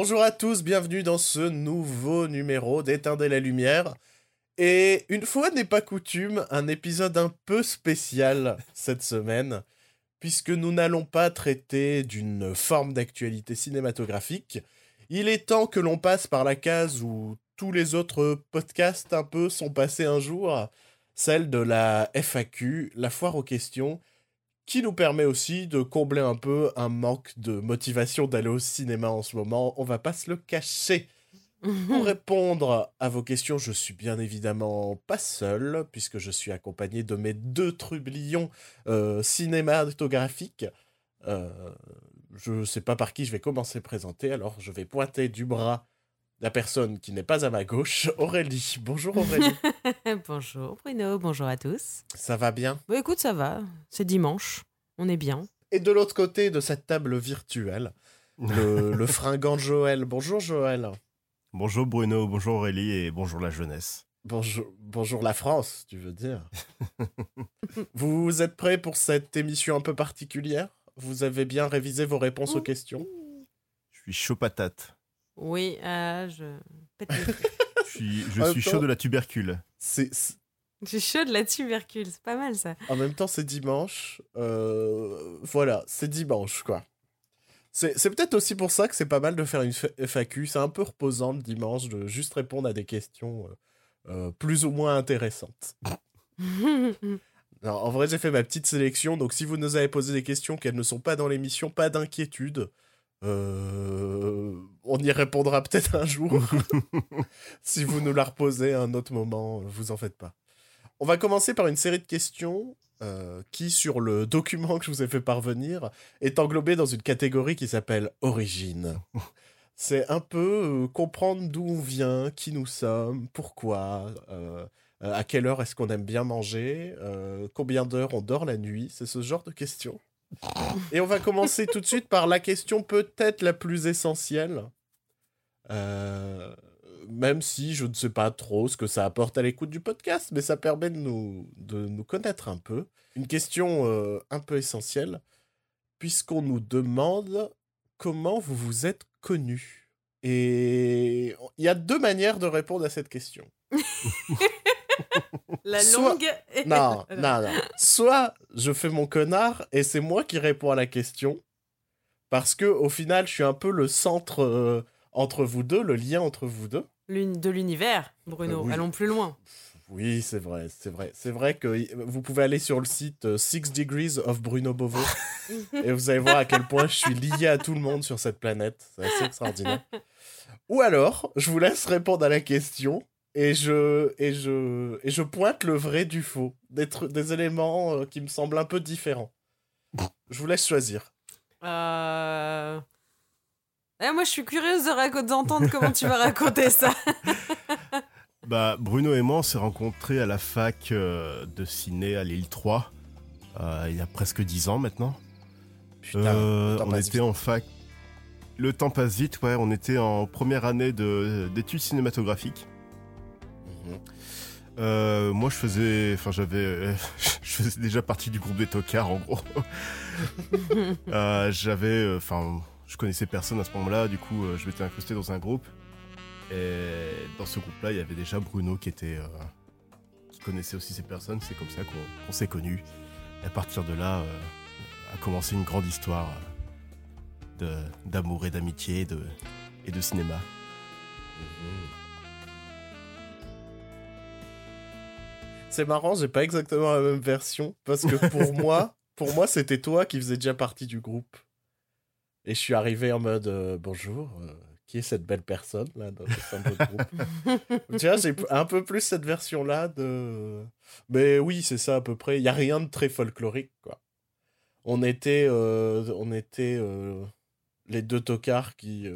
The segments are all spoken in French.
Bonjour à tous, bienvenue dans ce nouveau numéro d'Éteindre la lumière. Et une fois n'est pas coutume, un épisode un peu spécial cette semaine, puisque nous n'allons pas traiter d'une forme d'actualité cinématographique. Il est temps que l'on passe par la case où tous les autres podcasts un peu sont passés un jour, celle de la FAQ, la foire aux questions, qui nous permet aussi de combler un peu un manque de motivation d'aller au cinéma en ce moment. On va pas se le cacher. Pour répondre à vos questions, je suis bien évidemment pas seul, puisque je suis accompagné de mes deux trublions euh, cinématographiques. Euh, je sais pas par qui je vais commencer à présenter, alors je vais pointer du bras la personne qui n'est pas à ma gauche, Aurélie. Bonjour Aurélie. bonjour Bruno, bonjour à tous. Ça va bien? Bah, Écoute, ça va. C'est dimanche, on est bien. Et de l'autre côté de cette table virtuelle, le, le fringant Joël. Bonjour Joël. Bonjour Bruno, bonjour Aurélie et bonjour la jeunesse. Bonjour, bonjour la France, tu veux dire? vous êtes prêts pour cette émission un peu particulière? Vous avez bien révisé vos réponses aux questions? Je suis chaud patate. Oui, euh, je je suis, je suis chaud de la tubercule. C'est. Je suis chaud de la tubercule, c'est pas mal ça. En même temps, c'est dimanche. Euh, voilà, c'est dimanche, quoi. C'est peut-être aussi pour ça que c'est pas mal de faire une FAQ. C'est un peu reposant le dimanche de juste répondre à des questions euh, euh, plus ou moins intéressantes. en vrai, j'ai fait ma petite sélection. Donc, si vous nous avez posé des questions qu'elles ne sont pas dans l'émission, pas d'inquiétude. Euh, on y répondra peut-être un jour. si vous nous la reposez à un autre moment, vous en faites pas. On va commencer par une série de questions euh, qui, sur le document que je vous ai fait parvenir, est englobé dans une catégorie qui s'appelle Origine. C'est un peu euh, comprendre d'où on vient, qui nous sommes, pourquoi, à quelle heure est-ce qu'on aime bien manger, combien d'heures on dort la nuit, c'est ce genre de questions. Et on va commencer tout de suite par la question peut-être la plus essentielle. Euh, même si je ne sais pas trop ce que ça apporte à l'écoute du podcast, mais ça permet de nous, de nous connaître un peu. Une question euh, un peu essentielle, puisqu'on nous demande comment vous vous êtes connu. Et il y a deux manières de répondre à cette question. La longue. Non, non, non. Soit je fais mon connard et c'est moi qui réponds à la question. Parce que au final, je suis un peu le centre euh, entre vous deux, le lien entre vous deux. De l'univers, Bruno. Euh, Allons plus loin. Oui, c'est vrai, c'est vrai. C'est vrai que vous pouvez aller sur le site euh, Six Degrees of Bruno Bovo et vous allez voir à quel point je suis lié à tout le monde sur cette planète. C'est assez extraordinaire. Ou alors, je vous laisse répondre à la question et je, et, je, et je pointe le vrai du faux, des, des éléments euh, qui me semblent un peu différents. Je vous laisse choisir. Euh... Eh, moi, je suis curieuse d'entendre comment tu vas raconter ça. bah, Bruno et moi, on s'est rencontrés à la fac euh, de ciné à Lille 3, euh, il y a presque 10 ans maintenant. Putain, on était en fac. Le temps passe vite, ouais. On était en première année d'études cinématographiques. Euh, moi, je faisais, enfin, j'avais, je faisais déjà partie du groupe des tocards, en gros. Euh, j'avais, euh, enfin, je connaissais personne à ce moment-là, du coup, je m'étais incrusté dans un groupe. Et dans ce groupe-là, il y avait déjà Bruno qui était, qui connaissait aussi ces personnes. C'est comme ça qu'on s'est connus. Et à partir de là, a commencé une grande histoire d'amour et d'amitié et de, et de cinéma. Mmh. C'est marrant, j'ai pas exactement la même version parce que pour moi, pour moi, c'était toi qui faisais déjà partie du groupe. Et je suis arrivé en mode euh, bonjour, euh, qui est cette belle personne là dans le groupe? Tu vois, j'ai un peu plus cette version là de. Mais oui, c'est ça à peu près. Il y a rien de très folklorique quoi. On était, euh, on était les deux tocards qui,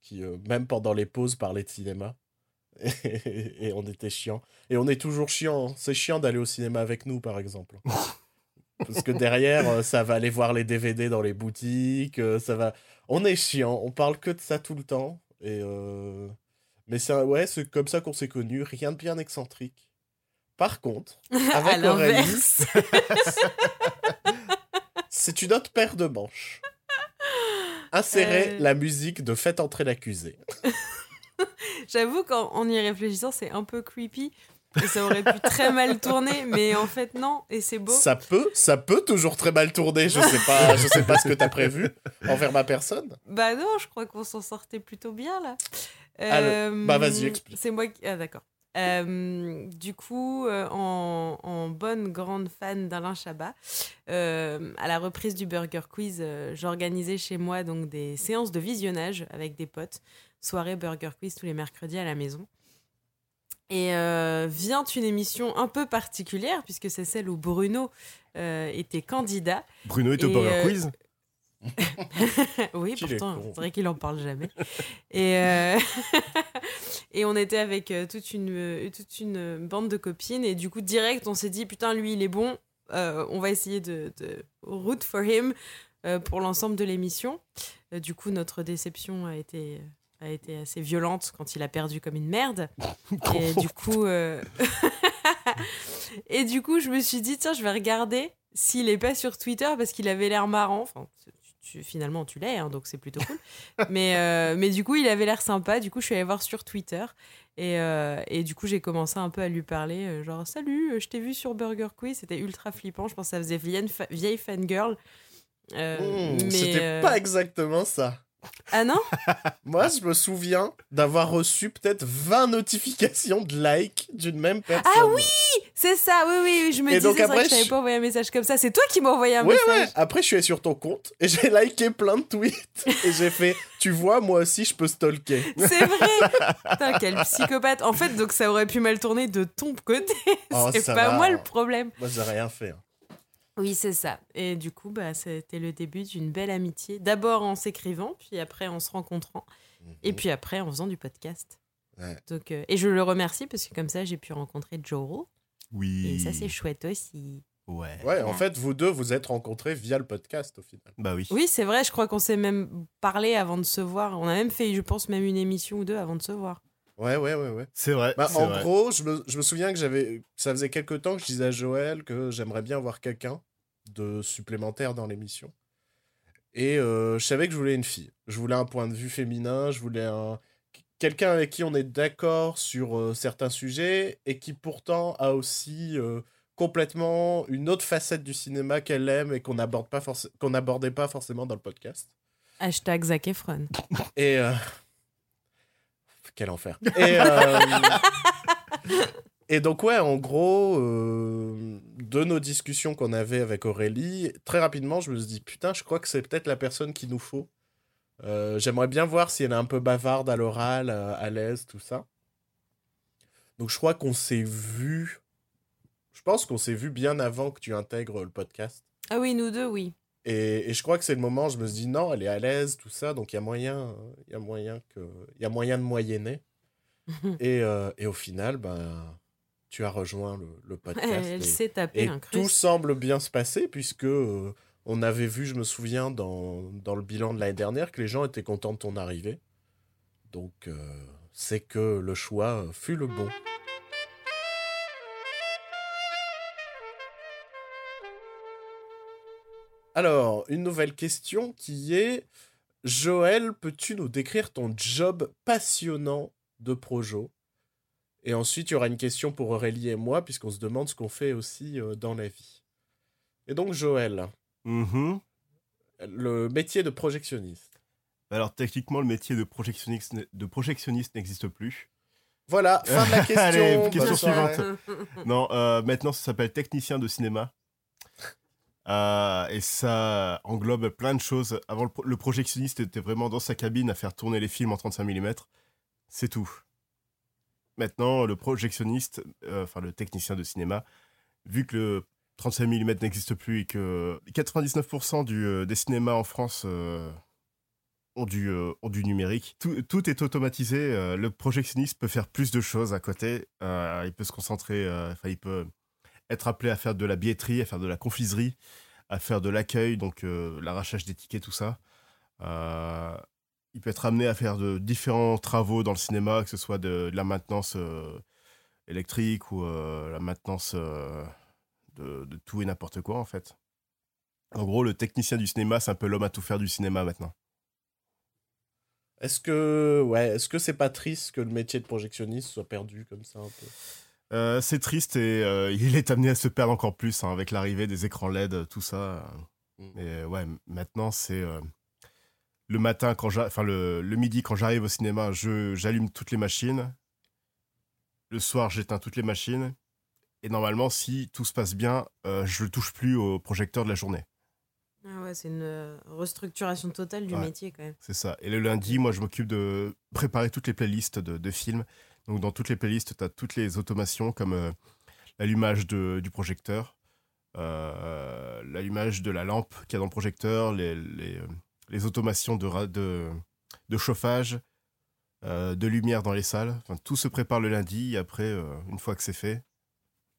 qui même pendant les pauses parlaient de cinéma. Et, on était chiant. Et on est toujours chiant. C'est chiant d'aller au cinéma avec nous, par exemple. Parce que derrière, euh, ça va aller voir les DVD dans les boutiques. Euh, ça va. On est chiant. On parle que de ça tout le temps. Et euh... Mais c'est ouais, c'est comme ça qu'on s'est connus. Rien de bien excentrique. Par contre, avec Aurélie, c'est une autre paire de manches. insérer Euh. la musique de Faites entrer l'accusé. J'avoue qu'en en y réfléchissant, c'est un peu creepy. Et ça aurait pu très mal tourner, mais en fait, non. Et c'est beau. Ça peut, ça peut toujours très mal tourner. Je sais pas, je sais pas ce que t'as prévu envers ma personne. Bah non, je crois qu'on s'en sortait plutôt bien là. Ah, le- Euh, bah, vas-y, explique. C'est moi qui. Ah d'accord. Euh, du coup, euh, en, en bonne grande fan d'Alain Chabat, euh, à la reprise du Burger Quiz, j'organisais chez moi donc des séances de visionnage avec des potes, soirée Burger Quiz tous les mercredis à la maison. Et euh, vient une émission un peu particulière puisque c'est celle où Bruno euh, était candidat. Bruno est au Burger euh, Quiz oui, pourtant, c'est vrai qu'il en parle jamais. Et, et on était avec toute une, toute une bande de copines. Et du coup, direct, on s'est dit, putain, lui, il est bon. On va essayer de, de root for him pour l'ensemble de l'émission. Du coup, notre déception a été, a été assez violente quand il a perdu comme une merde. Et du coup, euh, et du coup, je me suis dit, tiens, je vais regarder s'il est pas sur Twitter parce qu'il avait l'air marrant. Enfin, tu- tu- finalement, tu l'es, hein, donc c'est plutôt cool. mais, euh, mais du coup, il avait l'air sympa. Du coup, je suis allée voir sur Twitter. Et, euh, et du coup, j'ai commencé un peu à lui parler, genre, salut, je t'ai vu sur Burger Quiz. C'était ultra flippant. Je pense que ça faisait vieille, fa- vieille fangirl. Euh, Mmh, mais, C'était euh, pas exactement ça. Ah non? Moi, je me souviens d'avoir reçu peut-être 20 notifications de like d'une même personne. Ah oui C'est ça, oui, oui, oui, je me Et disais donc après, que je t'avais je- pas envoyé un message comme ça. C'est toi qui m'as envoyé un Ouais, message. ouais. Après, je suis allé sur ton compte et j'ai liké plein de tweets. Et j'ai fait, tu vois, moi aussi, je peux stalker. C'est vrai Putain, quel psychopathe En fait, donc ça aurait pu mal tourner de ton côté. Oh, c'est pas va. moi le problème. Moi, j'ai rien fait. hein. Oui, c'est ça. Et du coup, bah, c'était le début d'une belle amitié. D'abord en s'écrivant, puis après en se rencontrant, et puis après en faisant du podcast. Ouais. Donc, euh, et je le remercie parce que comme ça, j'ai pu rencontrer Joro. Oui. Et ça, c'est chouette aussi. Ouais. Ouais, en fait, vous deux, vous êtes rencontrés via le podcast au final. Bah oui. Oui, c'est vrai, je crois qu'on s'est même parlé avant de se voir. On a même fait, je pense, même une émission ou deux avant de se voir. Ouais, ouais, ouais, ouais. C'est vrai. Bah, en vrai. gros, je me, je me souviens que j'avais. Ça faisait quelques temps que je disais à Joël que j'aimerais bien avoir quelqu'un de supplémentaire dans l'émission. Et euh, je savais que je voulais une fille. Je voulais un point de vue féminin, je voulais un. Quelqu'un avec qui on est d'accord sur euh, certains sujets et qui pourtant a aussi euh, complètement une autre facette du cinéma qu'elle aime et qu'on n'aborde pas qu'on n'abordait pas forcément dans le podcast. Hashtag Zac Efron. Et. Quel enfer. Et, euh, et donc, ouais, en gros, euh, de nos discussions qu'on avait avec Aurélie, très rapidement, je me suis dit, putain, je crois que c'est peut-être la personne qu'il nous faut. Euh, J'aimerais bien voir si elle est un peu bavarde à l'oral, à l'aise, tout ça. Donc, je crois qu'on s'est vu. Je pense qu'on s'est vu bien avant que tu intègres le podcast. Ah oui, nous deux, oui. Et, et je crois que c'est le moment où je me suis dit non, elle est à l'aise, tout ça, donc il y a moyen, euh, il y a moyen que, il y a moyen de moyenner. et, euh, et au final, ben, tu as rejoint le, le podcast. Elle et s'est tapée un tout semble bien se passer puisque euh, on avait vu, je me souviens, dans, dans le bilan de l'année dernière, que les gens étaient contents de ton arrivée. Donc euh, c'est que le choix fut le bon. Alors, une nouvelle question qui est Joël, peux-tu nous décrire ton job passionnant de projo? Et ensuite, il y aura une question pour Aurélie et moi, puisqu'on se demande ce qu'on fait aussi euh, dans la vie. Et donc, Joël, Mhm. le métier de projectionniste. Alors techniquement, le métier de projectionniste, n- de projectionniste n'existe plus. Voilà, fin de la question. Allez, question suivante. Non, euh, maintenant ça s'appelle technicien de cinéma. Euh, et ça englobe plein de choses. Avant, le, pro- le projectionniste était vraiment dans sa cabine à faire tourner les films en 35 mm. C'est tout. Maintenant, le projectionniste, euh, enfin le technicien de cinéma, vu que le 35 mm n'existe plus et que 99% du, euh, des cinémas en France ont, du, numérique, tout, est automatisé. le projectionniste peut faire plus de choses à côté. Il peut se concentrer, enfin, il peut être appelé à faire de la billetterie, à faire de la confiserie, à faire de l'accueil, donc euh, l'arrachage des tickets, tout ça. Euh, il peut être amené à faire de différents travaux dans le cinéma, que ce soit de, la maintenance euh, électrique ou la maintenance de, de tout et n'importe quoi, en fait. En gros, le technicien du cinéma, c'est un peu l'homme à tout faire du cinéma maintenant. Est-ce que ouais, est-ce que c'est pas triste que le métier de projectionniste soit perdu comme ça un peu? Euh, c'est triste et euh, il est amené à se perdre encore plus hein, avec l'arrivée des écrans LED, tout ça. Mm. Et euh, ouais, maintenant c'est euh, le matin quand enfin le, le midi quand j'arrive au cinéma, je j'allume toutes les machines. Le soir, j'éteins toutes les machines. Et normalement, si tout se passe bien, euh, je ne touche plus au projecteur de la journée. Ah ouais, c'est une euh, restructuration totale du Ouais. métier quand même. C'est ça. Et le lundi, moi, je m'occupe de préparer toutes les playlists de, de films. Donc, dans toutes les playlists, tu as toutes les automations comme euh, l'allumage de- du projecteur, euh, l'allumage de la lampe qu'il y a dans le projecteur, les, les, euh, les automations de, ra- de, de chauffage, euh, de lumière dans les salles. Enfin, tout se prépare le lundi. Et après, euh, une fois que c'est fait,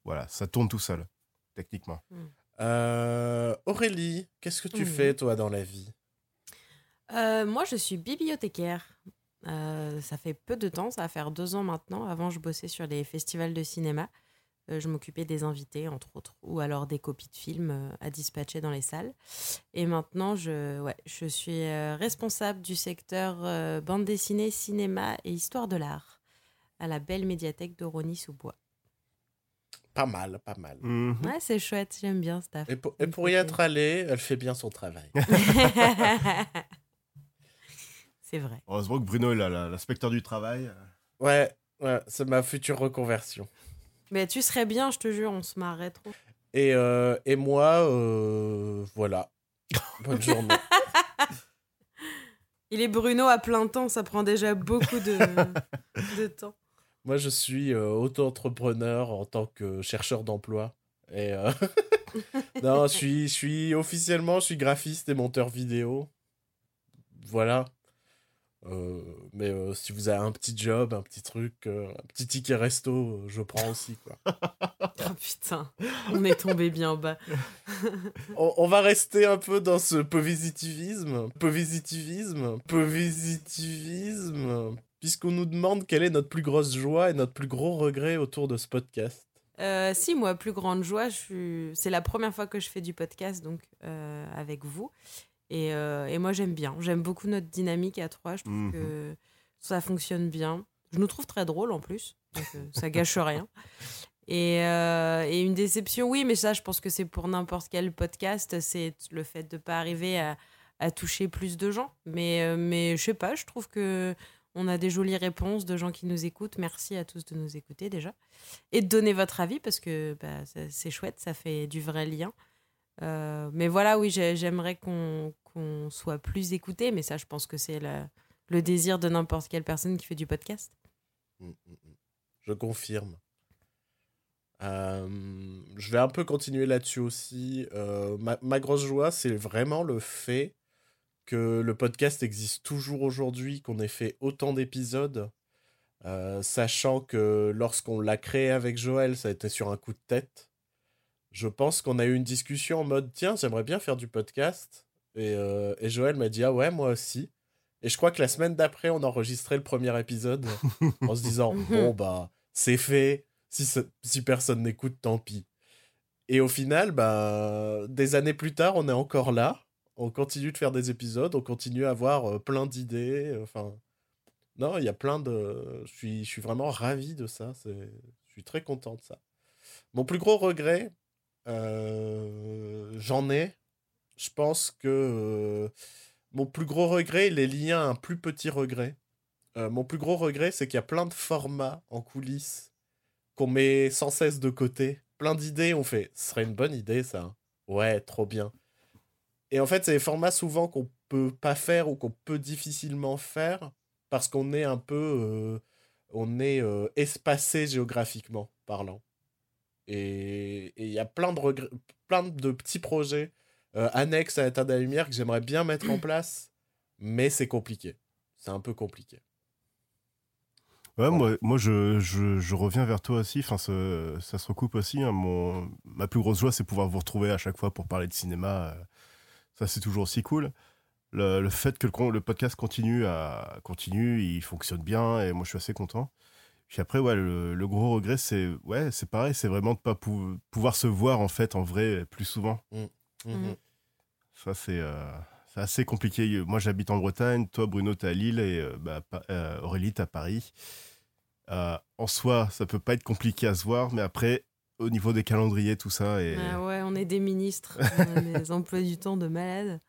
voilà, ça tourne tout seul, techniquement. Euh, Aurélie, qu'est-ce que tu Oui. fais toi dans la vie? Euh, moi, je suis bibliothécaire. Euh, ça fait peu de temps, ça va faire deux ans maintenant. Avant, je bossais sur les festivals de cinéma. Euh, je m'occupais des invités, entre autres, ou alors des copies de films euh, à dispatcher dans les salles. Et maintenant, je, ouais, je suis euh, responsable du secteur euh, bande dessinée, cinéma et histoire de l'art à la belle médiathèque de Rony-sous-Bois. Pas mal, pas mal. Mhm. Ouais, c'est chouette, j'aime bien ce taf. Et pour, et pour y être allée, elle fait bien son travail. c'est vrai. Heureusement que Bruno est là, l'inspecteur du travail. Ouais, ouais, c'est ma future reconversion. Mais tu serais bien, je te jure, on se marrait trop. Et, euh, et moi, euh, voilà. Bonne journée. Il est Bruno à plein temps, ça prend déjà beaucoup de, de temps. Moi, je suis euh, auto-entrepreneur en tant que chercheur d'emploi. Et euh, non, je suis, je suis officiellement, je suis graphiste et monteur vidéo. Voilà. Euh, mais euh, si vous avez un petit job, un petit truc, euh, un petit ticket resto, je prends aussi quoi. Oh putain, on est tombé bien bas. on, on va rester un peu dans ce positivisme, positivisme, positivisme, puisqu'on nous demande quelle est notre plus grosse joie et notre plus gros regret autour de ce podcast. Euh, si, moi, plus grande joie, je suis... c'est la première fois que je fais du podcast donc euh, avec vous. Et, euh, et moi, j'aime bien. J'aime beaucoup notre dynamique à trois. Je trouve Mhm. que ça fonctionne bien. Je nous trouve très drôles en plus. Donc, euh, ça gâche rien. Et, euh, et une déception, oui, mais ça, je pense que c'est pour n'importe quel podcast. C'est le fait de ne pas arriver à, à toucher plus de gens. Mais, mais je sais pas, je trouve que on a des jolies réponses de gens qui nous écoutent. Merci à tous de nous écouter déjà. Et de donner votre avis parce que bah, c'est chouette, ça fait du vrai lien. Euh, mais voilà, oui, j'ai- j'aimerais qu'on qu'on soit plus écouté, mais ça, je pense que c'est le désir de n'importe quelle personne qui fait du podcast. Mm, mm, mm. Je confirme. Euh, je vais un peu continuer là-dessus aussi. Euh, ma, ma grosse joie, c'est vraiment le fait que le podcast existe toujours aujourd'hui, qu'on ait fait autant d'épisodes, euh, sachant que lorsqu'on l'a créé avec Joël, ça a été sur un coup de tête. Je pense qu'on a eu une discussion en mode tiens, j'aimerais bien faire du podcast. Et, euh, et Joël m'a dit ah ouais, moi aussi. Et je crois que la semaine d'après, on enregistrait le premier épisode en se disant Mhm. bon bah c'est fait. Si, si personne n'écoute tant pis. Et au final bah des années plus tard on est encore là. On continue de faire des épisodes. On continue à avoir euh, plein d'idées. Enfin non il y a plein de je suis je suis vraiment ravi de ça. Je suis très content de ça. Mon plus gros regret euh, j'en ai je pense que mon plus gros regret il est lié à un plus petit regret mon plus gros regret, c'est qu'il y a plein de formats en coulisses qu'on met sans cesse de côté. Plein d'idées, on fait, ce serait une bonne idée ça. hein. Ouais, trop bien. Et en fait, c'est des formats souvent qu'on peut pas faire ou qu'on peut difficilement faire parce qu'on est un peu, on est espacé géographiquement parlant. Et il y a plein de plein de petits projets euh, annexes à l'état de la lumière que j'aimerais bien mettre en place, mais c'est compliqué. C'est un peu compliqué. Ouais, Voilà. moi, moi je, je, je reviens vers toi aussi. Enfin, ce- ça se recoupe aussi. hein. Mon, ma plus grosse joie, c'est pouvoir vous retrouver à chaque fois pour parler de cinéma. euh, Ça, c'est toujours aussi cool. Le, le fait que le, podcast continue, à, continue, il fonctionne bien et moi, je suis assez content. Puis après, ouais, le, le gros regret, c'est ouais, c'est pareil, c'est vraiment de pas pou- pouvoir se voir en fait en vrai plus souvent. Mhm. Mhm. Ça, c'est euh, c'est assez compliqué. Moi, j'habite en Bretagne. Toi, Bruno, t'es à Lille et euh, bah, euh, Aurélie, t'es à Paris. Euh, en soi, ça peut pas être compliqué à se voir, mais après, au niveau des calendriers, tout ça, et Ah ouais, on est des ministres, on a des emplois du temps de malade.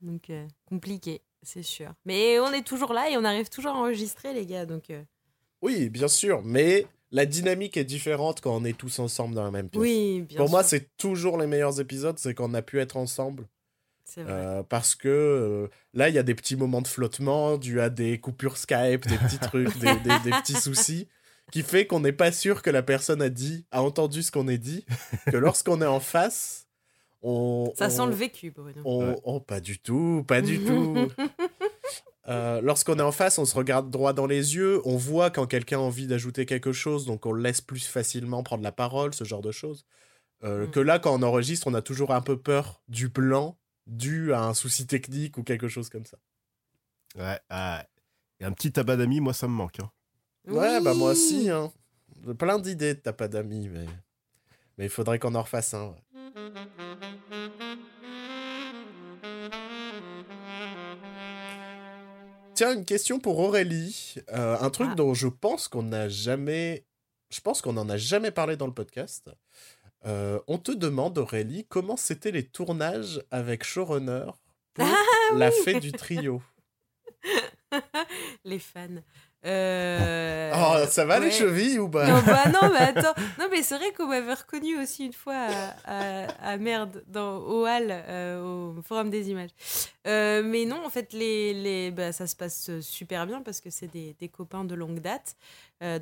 Donc, euh, compliqué, c'est sûr. Mais on est toujours là et on arrive toujours à enregistrer, les gars. Donc, euh, Oui, bien sûr, mais la dynamique est différente quand on est tous ensemble dans la même pièce. oui, bien Pour moi, c'est toujours les meilleurs épisodes, c'est quand on a pu être ensemble. c'est vrai. Euh, parce que euh, là, il y a des petits moments de flottement dû à des coupures Skype, des petits trucs, des, des- des petits soucis, qui fait qu'on n'est pas sûr que la personne a dit, a entendu ce qu'on a dit, que lorsqu'on est en face, on... Ça on- sent le vécu, Bruno. on- Ouais. oh, pas du tout, pas du tout. Euh, Lorsqu'on est en face, on se regarde droit dans les yeux, on voit quand quelqu'un a envie d'ajouter quelque chose, donc on le laisse plus facilement prendre la parole, ce genre de choses. Euh, Mm. Que là, quand on enregistre, on a toujours un peu peur du blanc dû à un souci technique ou quelque chose comme ça. ouais, ah, et un petit tabac d'amis, moi, ça me manque. hein. Ouais, bah moi Oui. aussi. Hein. J'ai Plein d'idées, t'as pas d'amis, mais... mais il faudrait qu'on en refasse un. ouais. Tiens, une question pour Aurélie. Euh, un truc Ah. dont je pense qu'on n'a jamais. Je pense qu'on n'en a jamais parlé dans le podcast. Euh, on te demande, Aurélie, comment c'était les tournages avec showrunner pour Ah la fée du trio? Les fans. Euh, oh, ça va les chevilles ou pas? Non, bah non, mais attends. Non, mais c'est vrai qu'on m'avait reconnu aussi une fois à, à- à merde, dans, au hall, euh, au Forum des images. Euh, mais non, en fait, les, les, bah, ça se passe super bien parce que c'est des, des copains de longue date.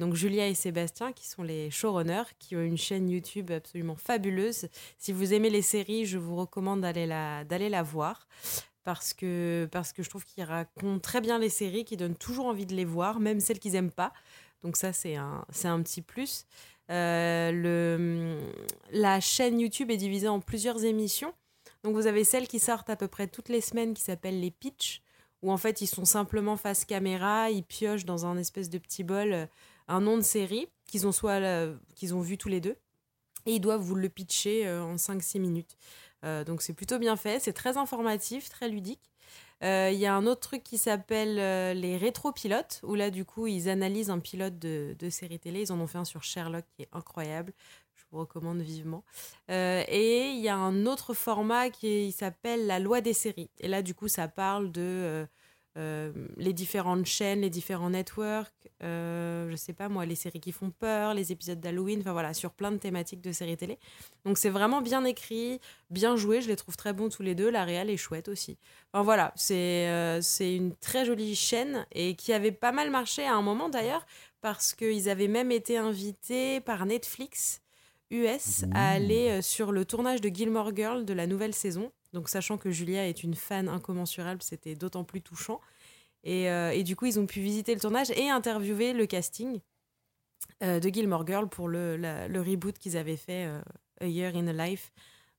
Donc Julia et Sébastien, qui sont les showrunners, qui ont une chaîne YouTube absolument fabuleuse. Si vous aimez les séries, je vous recommande d'aller la, d'aller la voir. Parce que, parce que je trouve qu'ils racontent très bien les séries, qui donnent toujours envie de les voir, même celles qu'ils n'aiment pas. Donc ça, c'est un, c'est un petit plus. Euh, la chaîne YouTube est divisée en plusieurs émissions. Donc vous avez celles qui sortent à peu près toutes les semaines qui s'appellent les pitchs, où en fait ils sont simplement face caméra, ils piochent dans un espèce de petit bol euh, un nom de série qu'ils ont soit euh, qu'ils ont vu tous les deux et ils doivent vous le pitcher en 5-6 minutes. Euh, donc c'est plutôt bien fait, c'est très informatif, très ludique. Euh, Il y a un autre truc qui s'appelle euh, les rétro-pilotes, où là, du coup, ils analysent un pilote de, de série télé. Ils en ont fait un sur Sherlock qui est incroyable. Je vous recommande vivement. Et il y a un autre format qui s'appelle la loi des séries. Et là, du coup, ça parle de euh, les différentes chaînes, les différents networks, euh, je sais pas moi, les séries qui font peur, les épisodes d'Halloween, enfin voilà, sur plein de thématiques de séries télé. Donc c'est vraiment bien écrit, bien joué, je les trouve très bons tous les deux. La réal est chouette aussi. Enfin voilà, c'est euh, c'est une très jolie chaîne et qui avait pas mal marché à un moment d'ailleurs parce qu'ils avaient même été invités par Netflix US à aller euh, sur le tournage de Gilmore Girl de la nouvelle saison. Donc sachant que Julia est une fan incommensurable, c'était d'autant plus touchant. Et, euh, du coup, ils ont pu visiter le tournage et interviewer le casting euh, de Gilmore Girl pour le, reboot qu'ils avaient fait euh, A Year in a Life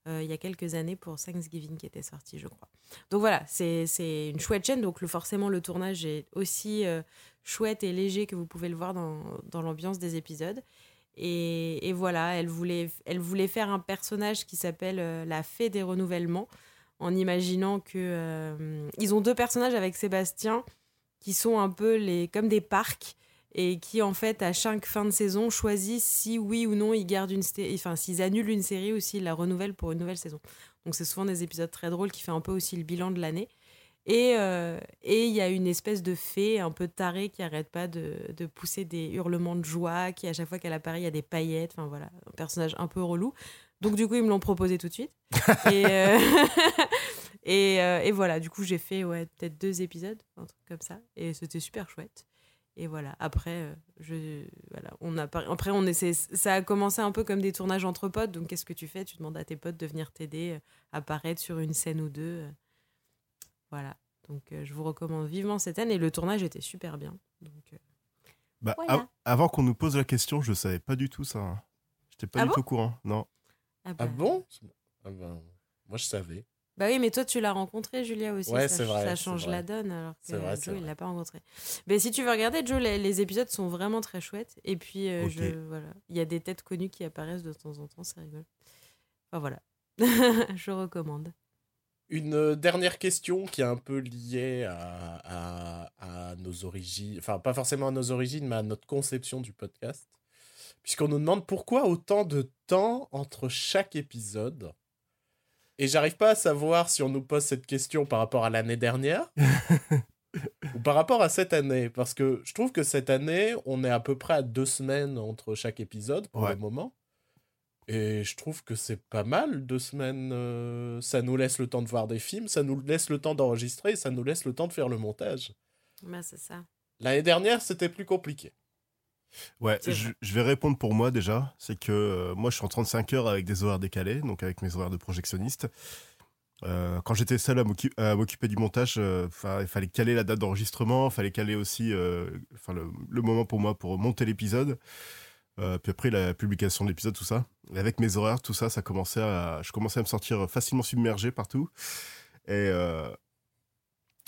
il y a quelques années pour Thanksgiving qui était sorti, je crois. Donc voilà, c'est une chouette chaîne. Donc forcément, le tournage est aussi chouette et léger que vous pouvez le voir dans l'ambiance des épisodes. Et, voilà, elle voulait, elle voulait faire un personnage qui s'appelle euh, la fée des renouvellements, en imaginant que euh, ils ont deux personnages avec Sébastien qui sont un peu les comme des parcs et qui en fait à chaque fin de saison choisissent si oui ou non ils gardent une enfin s'ils annulent une série ou s'ils la renouvellent pour une nouvelle saison. Donc c'est souvent des épisodes très drôles qui fait un peu aussi le bilan de l'année. Et euh, et il y a une espèce de fée un peu tarée qui arrête pas de, de pousser des hurlements de joie, qui à chaque fois qu'elle apparaît, il y a des paillettes. Enfin voilà, un personnage un peu relou. Donc du coup, ils me l'ont proposé tout de suite. et, euh, et, euh, et voilà, du coup, j'ai fait ouais, peut-être deux épisodes, un truc comme ça. Et c'était super chouette. Et voilà, après, je, voilà, on a, après on essaie, ça a commencé un peu comme des tournages entre potes. Donc qu'est-ce que tu fais? Tu demandes à tes potes de venir t'aider, euh, apparaître sur une scène ou deux. Voilà. Donc euh, je vous recommande vivement cette scène. Et le tournage était super bien. Donc, euh, Bah, Voilà. av- avant qu'on nous pose la question, je savais pas du tout ça. hein. J'étais pas Ah du bon tout au courant. Non. Ah bah- bon? Ah ben, Moi, je savais. Bah oui, mais toi, tu l'as rencontré, Julia aussi. Ouais, ça, c'est vrai, Ça change vrai. la donne, alors que C'est vrai, Joe, il l'a pas rencontré. Mais si tu veux regarder, Joe, les, les épisodes sont vraiment très chouettes. Et puis, euh, je, voilà, il y a des têtes connues qui apparaissent de temps en temps, c'est rigolo. Enfin, voilà. je recommande. Une dernière question qui est un peu liée à, à, à nos origines, enfin pas forcément à nos origines, mais à notre conception du podcast. Puisqu'on nous demande pourquoi autant de temps entre chaque épisode. Et j'arrive pas à savoir si on nous pose cette question par rapport à l'année dernière ou par rapport à cette année. Parce que je trouve que cette année, on est à peu près à deux semaines entre chaque épisode pour Ouais. le moment. Et je trouve que c'est pas mal, deux semaines. euh, ça nous laisse le temps de voir des films, ça nous laisse le temps d'enregistrer, ça nous laisse le temps de faire le montage. Bah, c'est ça. L'année dernière, c'était plus compliqué. Ouais, je, vais répondre pour moi déjà. C'est que euh, moi, je suis en 35 heures avec des horaires décalés, donc avec mes horaires de projectionniste. Euh, quand j'étais seul à m'occu- à m'occuper du montage, euh, il fallait caler la date d'enregistrement, il fallait caler aussi euh, le moment pour moi pour monter l'épisode. Euh, puis après la publication de l'épisode, tout ça. Et avec mes horaires, tout ça, ça commençait à, je commençais à me sentir facilement submergé partout. Et euh,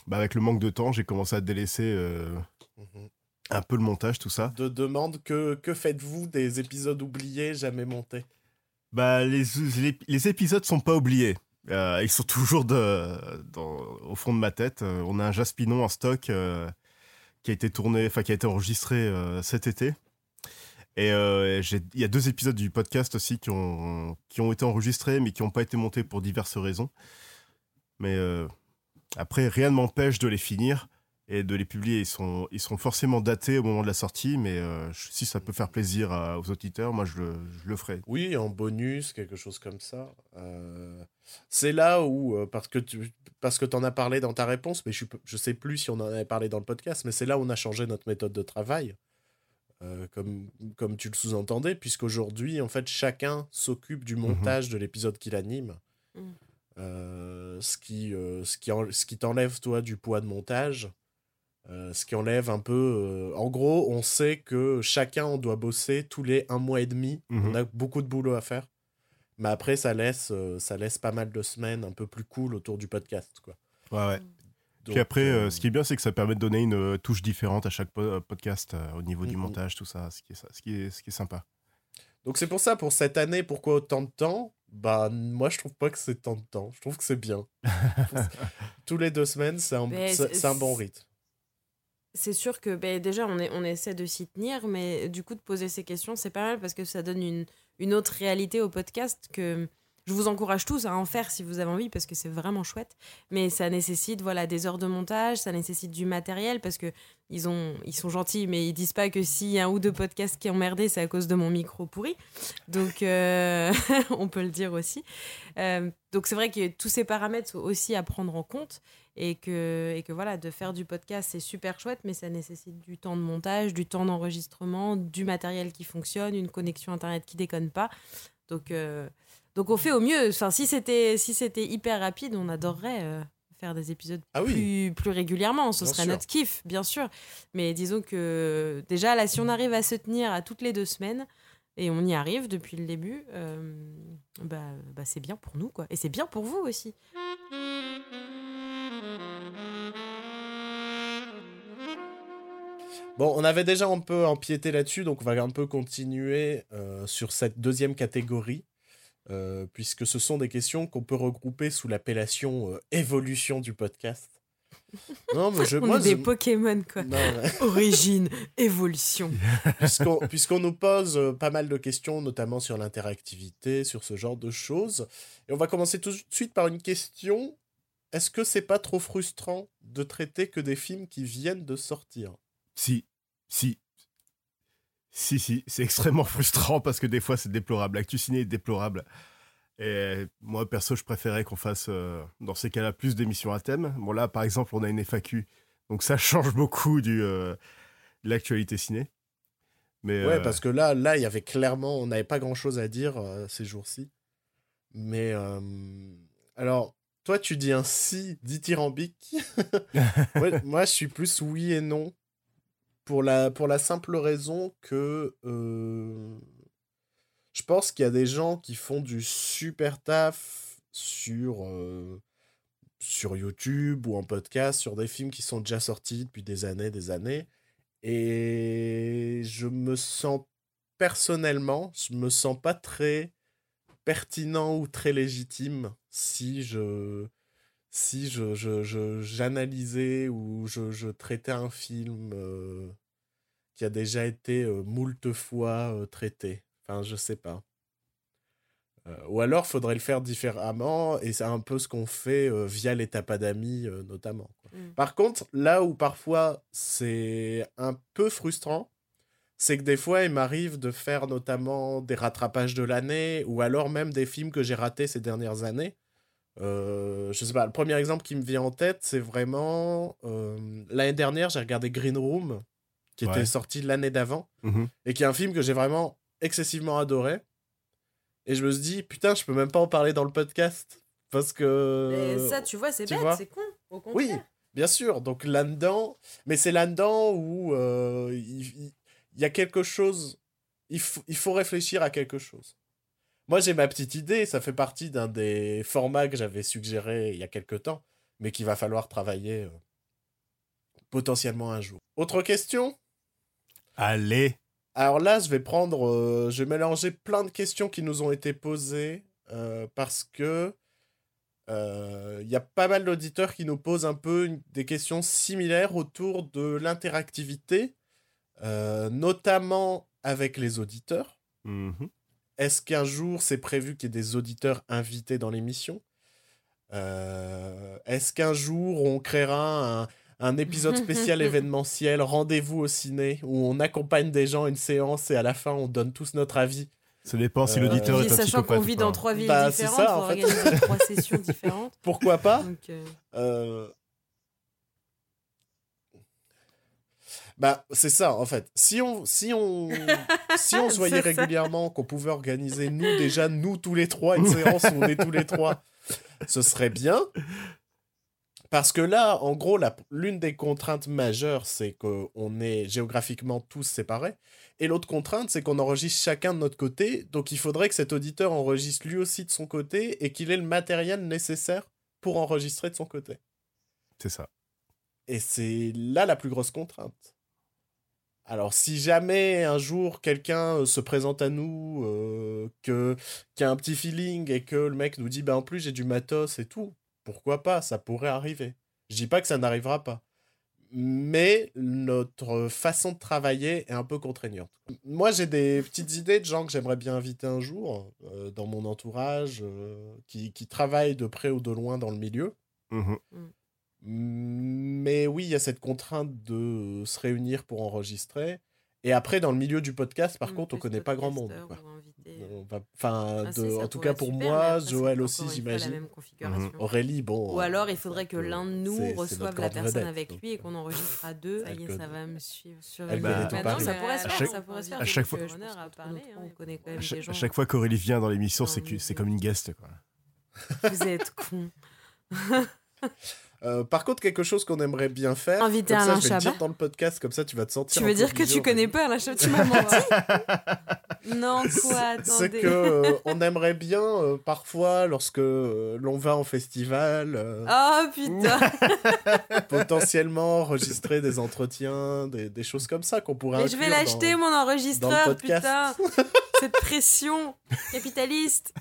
bah, avec le manque de temps, j'ai commencé à délaisser euh, Mhm. un peu le montage, tout ça. De demande que, que faites-vous des épisodes oubliés, jamais montés? Bah, les, les, les épisodes sont pas oubliés. Ils sont toujours de, dans- au fond de ma tête. On a un Jaspinon en stock qui a été tourné, enfin qui a été enregistré cet été. Et euh, il y a deux épisodes du podcast aussi qui ont, été enregistrés, mais qui n'ont pas été montés pour diverses raisons. Mais euh, après, rien ne m'empêche de les finir et de les publier. Ils sont, ils sont forcément datés au moment de la sortie, mais euh, si ça peut faire plaisir aux auditeurs, moi je le, ferai. Oui, en bonus, quelque chose comme ça. C'est là où, parce que tu parce que en as parlé dans ta réponse, mais je ne sais plus si on en avait parlé dans le podcast, mais c'est là où on a changé notre méthode de travail, euh, comme, comme tu le sous-entendais, puisqu'aujourd'hui, en fait, chacun s'occupe du montage de l'épisode qu'il anime. Mhm. Euh, ce qui, euh, ce qui, en- ce qui t'enlève, toi, du poids de montage. Euh, ce qui enlève un peu. euh, en gros, on sait que chacun, on doit bosser tous les un mois et demi. Mhm. On a beaucoup de boulot à faire. Mais après, ça laisse, euh, ça laisse pas mal de semaines un peu plus cool autour du podcast. Quoi. Ouais, ouais. Donc, Puis après, euh, euh, ce qui est bien, c'est que ça permet de donner une euh, touche différente à chaque po- euh, podcast euh, au niveau du montage, tout ça, ce qui est, ce qui est, ce qui est sympa. donc c'est pour ça, pour cette année, pourquoi autant de temps? Bah, moi, je trouve pas que c'est tant de temps. Je trouve que c'est bien. Tous les deux semaines, c'est un, un bon rythme. C'est sûr que ben, déjà, on, est, on essaie de s'y tenir, mais du coup, de poser ces questions, c'est pas mal parce que ça donne une, une autre réalité au podcast que je vous encourage tous à en faire si vous avez envie parce que c'est vraiment chouette. Mais ça nécessite voilà, des heures de montage, ça nécessite du matériel parce que ils, ont, ils sont gentils, mais ils disent pas que s'il y a un ou deux podcasts qui ont merdé, c'est à cause de mon micro pourri. Donc, euh, on peut le dire aussi. Euh, donc, c'est vrai que tous ces paramètres sont aussi à prendre en compte et que, et que voilà, de faire du podcast, c'est super chouette, mais ça nécessite du temps de montage, du temps d'enregistrement, du matériel qui fonctionne, une connexion Internet qui déconne pas. Donc, euh, donc on fait au mieux. Enfin, si c'était si c'était hyper rapide, on adorerait euh, faire des épisodes Ah oui. plus, plus régulièrement. Ce Bien serait sûr. notre kiff, bien sûr. Mais disons que déjà, là, si on arrive à se tenir à toutes les deux semaines, et on y arrive depuis le début, euh, bah, bah, c'est bien pour nous, quoi. Et c'est bien pour vous aussi. Bon, on avait déjà un peu empiété là-dessus, donc on va un peu continuer euh, sur cette deuxième catégorie, euh, puisque ce sont des questions qu'on peut regrouper sous l'appellation euh, évolution du podcast. Non, mais je, On moi, est des je- Pokémon, quoi. non, mais- Origine, évolution. puisqu'on puisqu'on nous pose euh, pas mal de questions, notamment sur l'interactivité, sur ce genre de choses. Et on va commencer tout de suite par une question. Est-ce que c'est pas trop frustrant de traiter que des films qui viennent de sortir? Si, si. Si, si, c'est extrêmement frustrant parce que des fois c'est déplorable. L'actu ciné est déplorable. Et moi, perso, je préférais qu'on fasse, euh, dans ces cas-là, plus d'émissions à thème. Bon, là, par exemple, on a une FAQ. Donc ça change beaucoup du, euh, de l'actualité ciné. Mais, Ouais, euh, parce que là, là, il y avait clairement, on n'avait pas grand-chose à dire ces jours-ci. Mais alors, toi, tu dis un si dithyrambique. Ouais, moi, je suis plus oui et non pour la pour la simple raison que euh, je pense qu'il y a des gens qui font du super taf sur euh, sur YouTube ou en podcast sur des films qui sont déjà sortis depuis des années, des années. Et je me sens personnellement, je me sens pas très pertinent ou très légitime si je si je, j'analysais ou je, je, traitais un film euh, qui a déjà été moult fois traité. Enfin, je sais pas. ou alors, faudrait le faire différemment, et c'est un peu ce qu'on fait via les tapas-d'amis, notamment. Mm. Par contre, là où parfois c'est un peu frustrant, c'est que des fois, il m'arrive de faire notamment des rattrapages de l'année, ou alors même des films que j'ai ratés ces dernières années. Euh, je sais pas, le premier exemple qui me vient en tête, c'est vraiment. Euh, l'année dernière, j'ai regardé Green Room, qui était sorti l'année d'avant, mmh et qui est un film que j'ai vraiment excessivement adoré. Et je me suis dit, putain, je peux même pas en parler dans le podcast. Parce que. Mais ça, tu vois, c'est bête, c'est con. Au contraire. Oui, bien sûr. Donc là-dedans. Mais c'est là-dedans où euh, il, y, a quelque chose. Il, il faut réfléchir à quelque chose. Moi, j'ai ma petite idée. Ça fait partie d'un des formats que j'avais suggéré il y a quelques temps, mais qu'il va falloir travailler euh, potentiellement un jour. Autre question? Allez. Alors là, je vais prendre, euh, je vais mélanger plein de questions qui nous ont été posées euh, parce que il y a pas mal d'auditeurs qui nous posent un peu des questions similaires autour de l'interactivité, notamment avec les auditeurs. Mmh est-ce qu'un jour, c'est prévu qu'il y ait des auditeurs invités dans l'émission? Euh, Est-ce qu'un jour, on créera un, épisode spécial événementiel, rendez-vous au ciné, où on accompagne des gens à une séance et à la fin, on donne tous notre avis ça dépend si l'auditeur est un Sachant qu'on vit dans trois villes bah, différentes, ça, en fait. organiser trois sessions différentes. Pourquoi pas euh, euh, Bah, c'est ça, en fait. Si on, si on, si on se voyait régulièrement, qu'on pouvait organiser, nous, déjà, nous, tous les trois, une séance où on est tous les trois, ce serait bien. Parce que là, en gros, l'une des contraintes majeures, c'est qu'on est géographiquement tous séparés. Et l'autre contrainte, c'est qu'on enregistre chacun de notre côté. Donc, il faudrait que cet auditeur enregistre lui aussi de son côté et qu'il ait le matériel nécessaire pour enregistrer de son côté. C'est ça. Et c'est là la plus grosse contrainte. Alors, si jamais un jour quelqu'un euh, se présente à nous, euh, que qui a un petit feeling et que le mec nous dit, bah en plus j'ai du matos et tout, pourquoi pas, ça pourrait arriver. Je dis pas que ça n'arrivera pas. Mais notre façon de travailler est un peu contraignante. Moi, j'ai des petites idées de gens que j'aimerais bien inviter un jour euh, dans mon entourage, qui, qui, travaillent de près ou de loin dans le milieu. Mmh mmh. Mais oui, il y a cette contrainte de se réunir pour enregistrer. Et après, dans le milieu du podcast, par mmh, contre, on connaît pas grand monde. Enfin, ah, en tout cas pour moi, Joël aussi, j'imagine. Mmh. Aurélie, bon. Ou alors, il faudrait que l'un de nous reçoive la personne avec lui et qu'on enregistre à deux. Est, ça va me suivre sur Elle bah, ça pourrait se faire. Ça pourrait se faire. À chaque fois, à chaque fois qu'Aurélie vient dans l'émission, c'est comme une guest. Vous êtes con. Euh, par contre, quelque chose qu'on aimerait bien faire. Inviter Alain ça, je vais dire dans le podcast, comme ça tu vas te sentir. Tu veux dire que tu connais pas Alain Chabat? Tu m'as menti Non, quoi Attendez. C'est que euh, on aimerait bien, euh, parfois, lorsque l'on va en festival. oh putain Potentiellement enregistrer des entretiens, des, des choses comme ça qu'on pourrait. Mais je vais l'acheter mon enregistreur, putain Cette pression capitaliste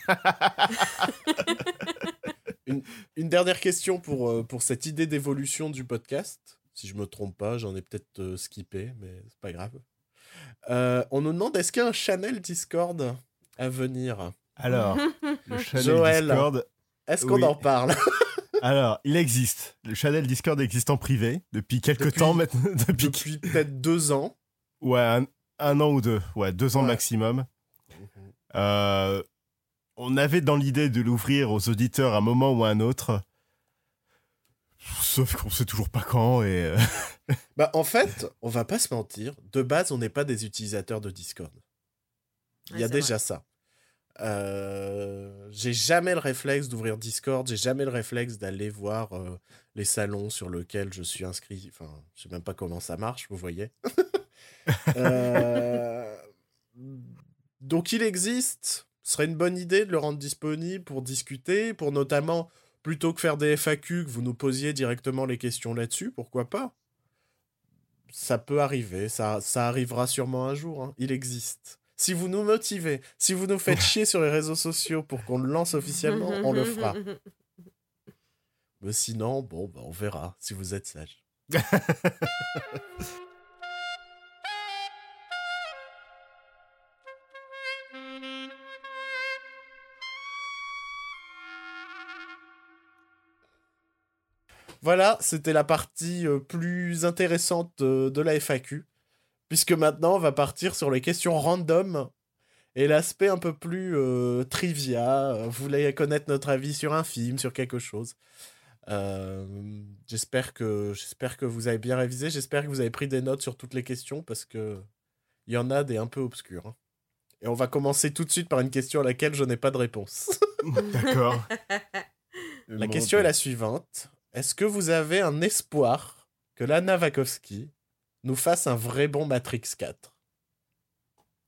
une, dernière question pour, euh, pour cette idée d'évolution du podcast. Si je me trompe pas, j'en ai peut-être euh, skippé, mais c'est pas grave. Euh, on nous demande est-ce qu'il y a un channel Discord à venir? Alors, le channel Discord. Est-ce qu'on en parle? Alors, il existe. Le channel Discord existe en privé depuis quelques temps maintenant. Depuis, depuis peut-être deux ans. Ouais, un, an ou deux. Ouais, deux ans maximum. Mhm. Euh, on avait dans l'idée de l'ouvrir aux auditeurs à un moment ou à un autre. Sauf qu'on sait toujours pas quand et. Euh, bah, en fait, on va pas se mentir. De base, on n'est pas des utilisateurs de Discord. Il y a déjà ça. Euh, j'ai jamais le réflexe d'ouvrir Discord, j'ai jamais le réflexe d'aller voir euh, les salons sur lesquels je suis inscrit. Enfin, je sais même pas comment ça marche, vous voyez. Donc il existe, ce serait une bonne idée de le rendre disponible pour discuter, pour notamment, plutôt que faire des FAQ, que vous nous posiez directement les questions là-dessus, pourquoi pas? Ça peut arriver, ça, ça arrivera sûrement un jour, hein. il existe. Si vous nous motivez, si vous nous faites chier sur les réseaux sociaux pour qu'on le lance officiellement, on le fera. Mais sinon, bon, bah, on verra si vous êtes sage. Voilà, c'était la partie euh, plus intéressante euh, de la FAQ. Puisque maintenant, on va partir sur les questions random et l'aspect un peu plus euh, trivia. Vous voulez connaître notre avis sur un film, sur quelque chose. j'espère que j'espère que vous avez bien révisé. J'espère que vous avez pris des notes sur toutes les questions parce que il y en a des un peu obscures. hein. Et on va commencer tout de suite par une question à laquelle je n'ai pas de réponse. D'accord. La question est la suivante. Est-ce que vous avez un espoir que Lana Wachowski nous fasse un vrai bon Matrix 4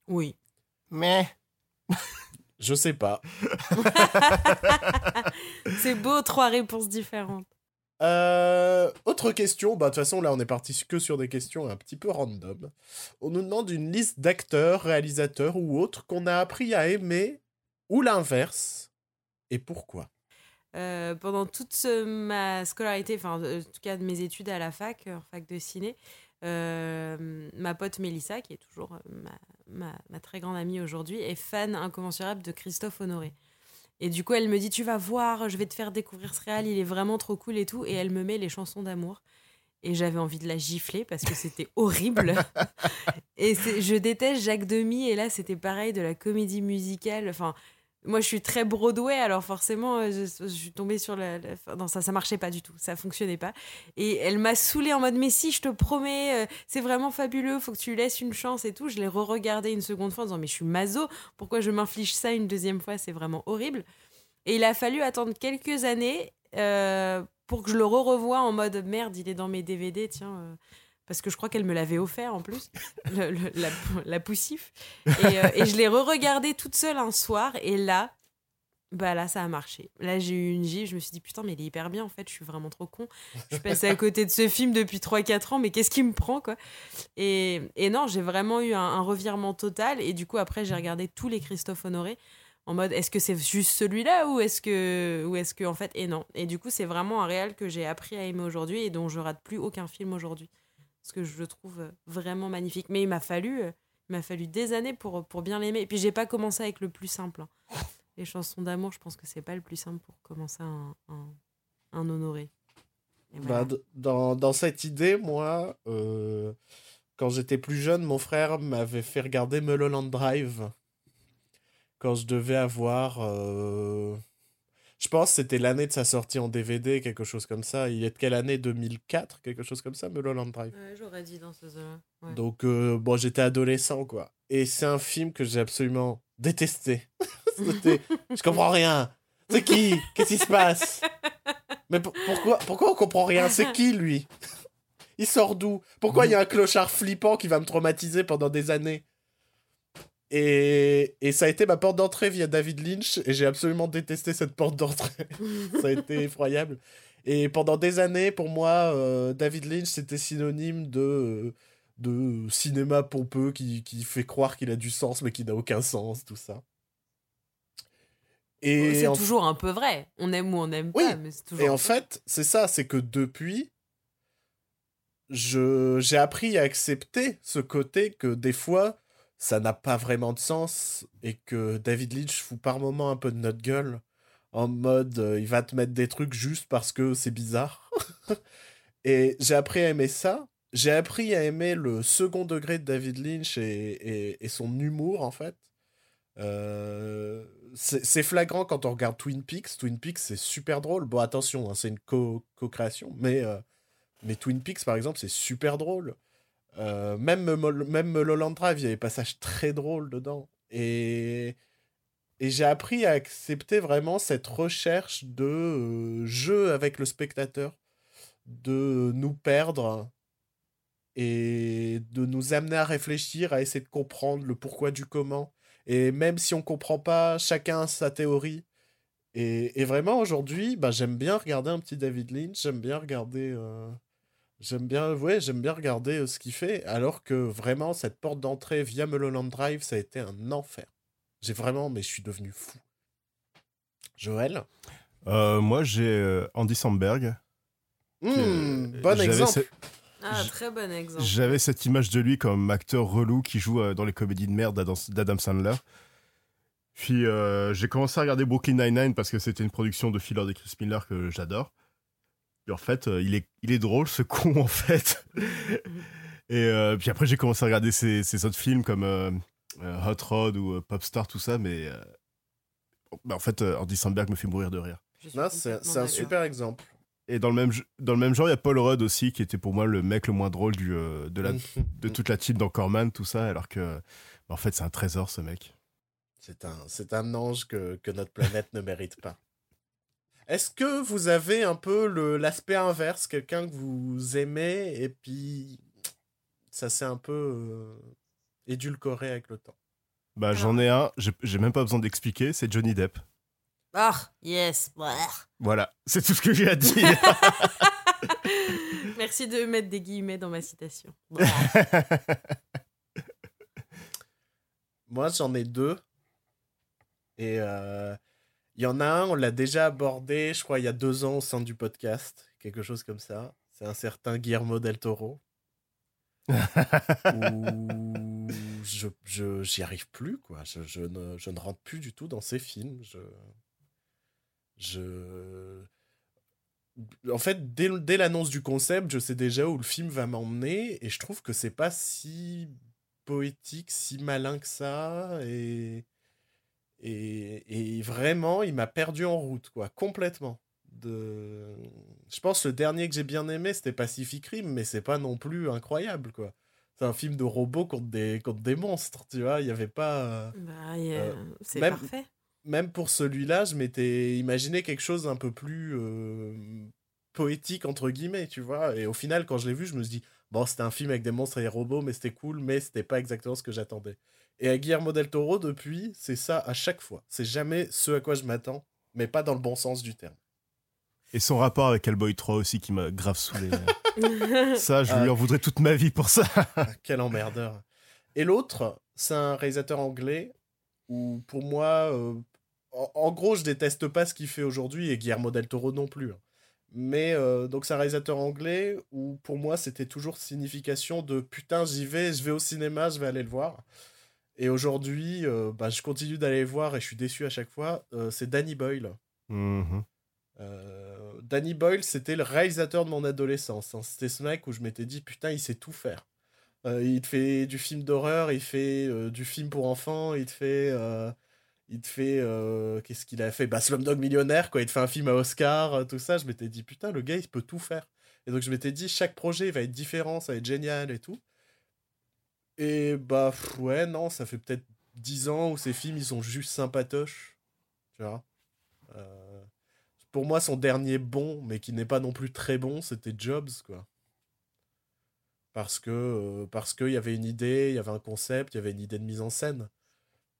Oui. Mais. Je sais pas. C'est beau, trois réponses différentes. Euh, autre question, bah de toute façon là on est parti que sur des questions un petit peu random. On nous demande une liste d'acteurs, réalisateurs ou autres qu'on a appris à aimer ou l'inverse et pourquoi? Euh, pendant toute ma scolarité, enfin euh, en tout cas de mes études à la fac, en fac de ciné, euh, ma pote Mélissa, qui est toujours euh, ma, ma- ma très grande amie aujourd'hui, est fan incommensurable de Christophe Honoré. Et du coup, elle me dit Tu vas voir, je vais te faire découvrir ce réal, il est vraiment trop cool et tout. Et elle me met les chansons d'amour. Et j'avais envie de la gifler parce que c'était horrible. et je déteste Jacques Demy. Et là, c'était pareil de la comédie musicale. Enfin, moi, je suis très Broadway, alors forcément, euh, je, suis tombée sur la, Non, ça, ça marchait pas du tout. Ça fonctionnait pas. Et elle m'a saoulée en mode Mais si, je te promets, euh, c'est vraiment fabuleux, faut que tu lui laisses une chance et tout. Je l'ai re-regardé une seconde fois en disant Mais je suis maso, pourquoi je m'inflige ça une deuxième fois? C'est vraiment horrible. Et il a fallu attendre quelques années euh, pour que je le re-revoie en mode Merde, il est dans mes DVD, tiens. Parce que je crois qu'elle me l'avait offert en plus, la, la poussif. Et, euh, je l'ai re-regardé toute seule un soir, et là, bah là, ça a marché. Là, j'ai eu une gifle, je me suis dit, putain, mais il est hyper bien, en fait, je suis vraiment trop con. Je suis passée à côté de ce film depuis 3-4 ans, mais qu'est-ce qui me prend, quoi? Et, non, j'ai vraiment eu un, un revirement total, et du coup, après, j'ai regardé tous les Christophe Honoré, en mode, est-ce que c'est juste celui-là, ou est-ce que, ou est-ce que, en fait, et non. Et du coup, c'est vraiment un réel que j'ai appris à aimer aujourd'hui, et dont je rate plus aucun film aujourd'hui parce que je trouve euh, vraiment magnifique. Mais il m'a fallu, euh, m'a fallu des années pour, pour bien l'aimer. Et puis j'ai pas commencé avec le plus simple. hein. Les chansons d'amour, je pense que c'est pas le plus simple pour commencer un, un, honoré. Bah, dans, dans cette idée, moi, euh, quand j'étais plus jeune, mon frère m'avait fait regarder Mulholland Drive. Quand je devais avoir. Je pense que c'était l'année de sa sortie en DVD, quelque chose comme ça. Il est de quelle année? 2004 Quelque chose comme ça, Mulholland Drive. Ouais, J'aurais dit dans ce là Ouais. Donc, euh, bon, j'étais adolescent, quoi. Et c'est un film que j'ai absolument détesté. Je comprends rien. C'est qui? Qu'est-ce qui se passe? Mais pour- pourquoi, pourquoi on comprend rien? C'est qui, lui? Il sort d'où? Pourquoi il y a un clochard flippant qui va me traumatiser pendant des années? Et, et ça a été ma porte d'entrée via David Lynch, et j'ai absolument détesté cette porte d'entrée. ça a été effroyable. Et pendant des années, pour moi, euh, David Lynch, c'était synonyme de, de cinéma pompeux qui, qui fait croire qu'il a du sens, mais qui n'a aucun sens, tout ça. Et c'est en, toujours un peu vrai. On aime ou on n'aime Oui. pas, mais c'est toujours. et en fait, c'est ça, c'est que depuis, je j'ai appris à accepter ce côté que des fois, ça n'a pas vraiment de sens et que David Lynch fout par moments un peu de notre gueule en mode euh, il va te mettre des trucs juste parce que c'est bizarre. et j'ai appris à aimer ça. J'ai appris à aimer le second degré de David Lynch et, et- son humour en fait. Euh, c'est flagrant quand on regarde Twin Peaks. Twin Peaks, c'est super drôle. Bon, attention, hein, c'est une co- co-création, mais, euh, mais Twin Peaks, par exemple, c'est super drôle. Euh, même, même Drive, il y a des passages très drôles dedans. Et, et j'ai appris à accepter vraiment cette recherche de euh, jeu avec le spectateur, de nous perdre et de nous amener à réfléchir, à essayer de comprendre le pourquoi du comment. Et même si on comprend pas, chacun sa théorie. Et, et vraiment, aujourd'hui, bah, j'aime bien regarder un petit David Lynch, j'aime bien regarder... euh, J'aime bien, ouais, j'aime bien regarder euh, ce qu'il fait, alors que vraiment, cette porte d'entrée via Mulholland Drive, ça a été un enfer. J'ai vraiment, mais je suis devenu fou. Joël? Euh, moi, j'ai euh, Andy Samberg. Hmm, Euh, bon exemple. ce- Ah, très bon exemple. J'avais cette image de lui comme acteur relou qui joue euh, dans les comédies de merde d'Adam Sandler. Puis euh, j'ai commencé à regarder Brooklyn Nine-Nine parce que c'était une production de Filler de Chris Miller que j'adore. Et en fait, euh, il, est, il est drôle ce con en fait. Et euh, puis après, j'ai commencé à regarder ses, ses autres films comme euh, Hot Rod ou euh, Popstar, tout ça, mais euh, bah, en fait, euh, Andy Samberg me fait mourir de rire. C'est un super exemple. Et dans le même, dans le même genre, il y a Paul Rudd aussi, qui était pour moi le mec le moins drôle du, de, la, de toute la team d'Anchorman, tout ça, alors que, bah, en fait, c'est un trésor, ce mec. C'est un, c'est un ange que, que notre planète ne mérite pas. Est-ce que vous avez un peu le- l'aspect inverse, quelqu'un que vous aimez et puis ça s'est un peu euh, édulcoré avec le temps? Bah, j'en ai un, j'ai j'ai même pas besoin d'expliquer, c'est Johnny Depp. Ah, yes. Voilà, c'est tout ce que j'ai à dire. Merci de mettre des guillemets dans ma citation. Moi, j'en ai deux. Et euh, il y en a un, on l'a déjà abordé, je crois, il y a deux ans au sein du podcast, quelque chose comme ça. C'est un certain Guillermo del Toro. où je je- j'y arrive plus quoi je, je ne, je ne rentre plus du tout dans ces films je je en fait dès, dès l'annonce du concept je sais déjà où le film va m'emmener et je trouve que c'est pas si poétique si malin que ça et et, et vraiment il m'a perdu en route quoi complètement. De je pense le dernier que j'ai bien aimé c'était Pacific Rim mais c'est pas non plus incroyable quoi. C'est un film de robots contre des contre des monstres tu vois il y avait pas Bah, Euh, c'est même- parfait. même pour celui-là je m'étais imaginé quelque chose d'un peu plus euh, poétique entre guillemets tu vois et au final quand je l'ai vu je me suis dit bon c'était un film avec des monstres et des robots mais c'était cool mais c'était pas exactement ce que j'attendais et à Guillermo del Toro depuis c'est ça à chaque fois c'est jamais ce à quoi je m'attends mais pas dans le bon sens du terme Et son rapport avec Hellboy 3 aussi, qui m'a grave saoulé. ça, je Ah. lui en voudrais toute ma vie pour ça. Ah, Quel emmerdeur. Et l'autre, c'est un réalisateur anglais où, pour moi, euh, en, en gros, je déteste pas ce qu'il fait aujourd'hui et Guillermo del Toro non plus. hein. Mais euh, donc, c'est un réalisateur anglais où, pour moi, c'était toujours signification de putain, j'y vais, je vais au cinéma, je vais aller le voir. Et aujourd'hui, euh, bah, je continue d'aller le voir et je suis déçu à chaque fois. Euh, c'est Danny Boyle. Mhm. Euh, Danny Boyle, c'était le réalisateur de mon adolescence. hein. C'était ce mec où je m'étais dit, putain, il sait tout faire. Il te fait du film d'horreur, il fait du film pour enfants, il te fait. il te fait. Qu'est-ce qu'il a fait? Bah, Slumdog Millionnaire, quoi. Il te fait un film à Oscar, tout ça. Je m'étais dit, putain, le gars, il peut tout faire. Et donc, je m'étais dit, chaque projet va être différent, ça va être génial et tout. Et bah, pff, ouais, non, ça fait peut-être 10 ans où ces films, ils sont juste sympatoches. Tu vois Euh, pour moi, son dernier bon, mais qui n'est pas non plus très bon, c'était Jobs, quoi. Parce que euh, parce qu'il y avait une idée, il y avait un concept, il y avait une idée de mise en scène.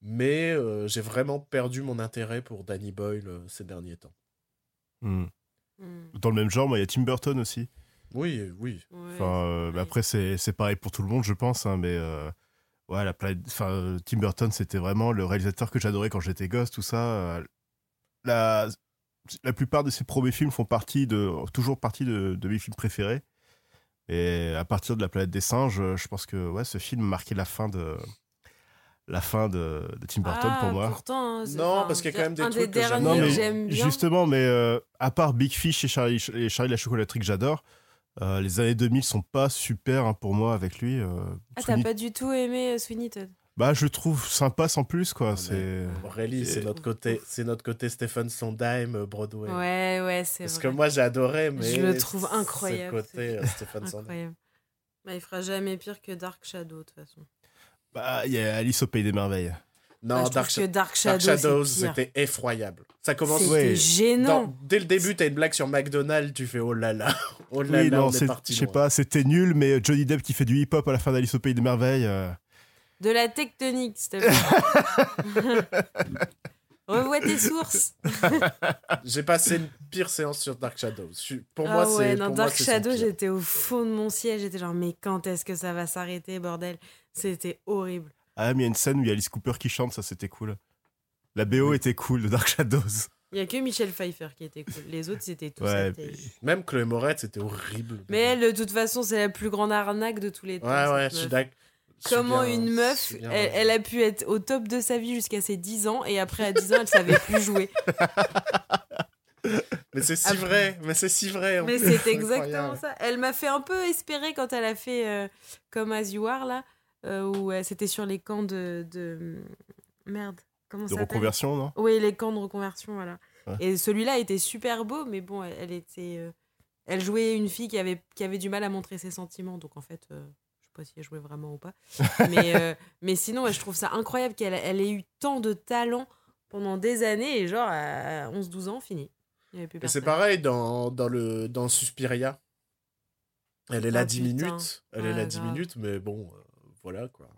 Mais euh, j'ai vraiment perdu mon intérêt pour Danny Boyle euh, ces derniers temps. Mhm. Hmm. Dans le même genre, il y a Tim Burton aussi. Oui, oui. Ouais, Enfin, euh, bah après, c'est c'est pareil pour tout le monde, je pense, hein, mais euh, ouais, la planète- enfin, euh, Tim Burton, c'était vraiment le réalisateur que j'adorais quand j'étais gosse, tout ça. euh, la, la plupart de ses premiers films font partie de, toujours partie de, de mes films préférés. Et à partir de La planète des singes, je pense que ouais, ce film marquait la fin de la fin de, de Tim Burton Ah, pour moi. Pourtant, hein, Non, parce qu'il y a quand même des trucs que des j'aime que bien. Justement, mais euh, à part Big Fish et Charlie, et Charlie la chocolaterie que j'adore, euh, les années 2000 sont pas super hein, pour moi avec lui. euh, Ah, t'as pas du tout aimé euh, Sweeney Todd? Bah, je le trouve sympa sans plus, quoi. Ah, c'est... Aurélie, c'est notre côté, c'est notre côté Stephen Sondheim, Broadway. Ouais, ouais, c'est Parce vrai. que moi j'ai adoré, mais Je le trouve incroyable, le ce côté euh, Stephen Sondheim. Bah, il fera jamais pire que Dark Shadow, de toute façon. Bah, il y a Alice au Pays des Merveilles. Non, Ah, Dark, que Shadows, c'était effroyable. Ça commence. C'était gênant. dans- dès le début, t'as une blague sur McDonald's, tu fais oh là là, oh là oui, là, non, on est parti. je sais pas, c'était nul, mais Johnny Depp qui fait du hip-hop à la fin d'Alice au Pays des Merveilles. euh, De la tectonique, s'il te plaît. Revois tes sources. J'ai passé une pire séance sur Dark Shadows. Pour ah moi, ouais, c'est. dans pour moi, Dark son Shadow, j'étais au fond de mon siège. J'étais genre, mais quand est-ce que ça va s'arrêter, bordel? C'était horrible. Ah, mais il y a une scène où il y a Alice Cooper qui chante, ça c'était cool. La BO Oui. était cool de Dark Shadows. Il y a que Michel Pfeiffer qui était cool. Les autres, c'était tous. Ouais, puis- Même Chloé Moretz, c'était horrible. Mais elle, de toute façon, c'est la plus grande arnaque de tous les temps. Ouais, ouais, je suis d'accord. Comment bien- une meuf, bien elle, a pu être au top de sa vie jusqu'à ses 10 ans et après à 10 ans, elle savait plus jouer. Mais c'est si Après- vrai, mais c'est si vrai. en Mais c'est exactement incroyable. ça. Elle m'a fait un peu espérer quand elle a fait euh, comme As You Are, là, euh, où euh, c'était sur les camps de. de... Merde, comment De ça s'appelle reconversion, non? Oui, les camps de reconversion, voilà. Ouais. Et celui-là était super beau, mais bon, elle, elle était. euh, Elle jouait une fille qui avait, qui avait du mal à montrer ses sentiments, donc en fait, euh, je sais pas si elle jouait vraiment ou pas. mais, euh, mais sinon, ouais, je trouve ça incroyable qu'elle elle ait eu tant de talent pendant des années et genre à 11-12 ans, fini. C'est pareil dans, dans, le, dans Suspiria. Elle est là Ah, 10 putain. minutes. Elle est là 10 grave. minutes, mais bon, voilà quoi.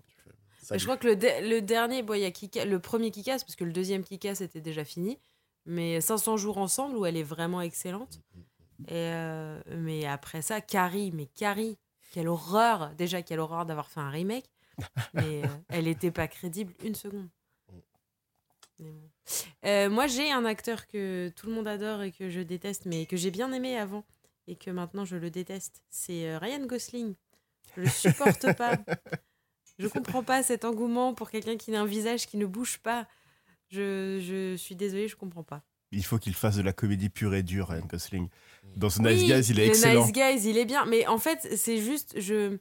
Je crois que le, de- le dernier, bon, y a Kika- le premier Kikas, parce que le deuxième Kikas était déjà fini, mais 500 jours ensemble où elle est vraiment excellente. Et euh, mais après ça, Carrie, mais Carrie, quelle horreur Déjà, quelle horreur d'avoir fait un remake, mais euh, elle n'était pas crédible une seconde. Bon. Euh, moi, j'ai un acteur que tout le monde adore et que je déteste, mais que j'ai bien aimé avant et que maintenant je le déteste. C'est Ryan Gosling. Je le supporte pas. Je comprends pas cet engouement pour quelqu'un qui n'a un visage qui ne bouge pas. Je, je suis désolée, je comprends pas. Il faut qu'il fasse de la comédie pure et dure, Ryan Gosling. Dans The Nice Oui, Guys, il est le excellent. Nice Guys, il est bien. Mais en fait, c'est juste, je,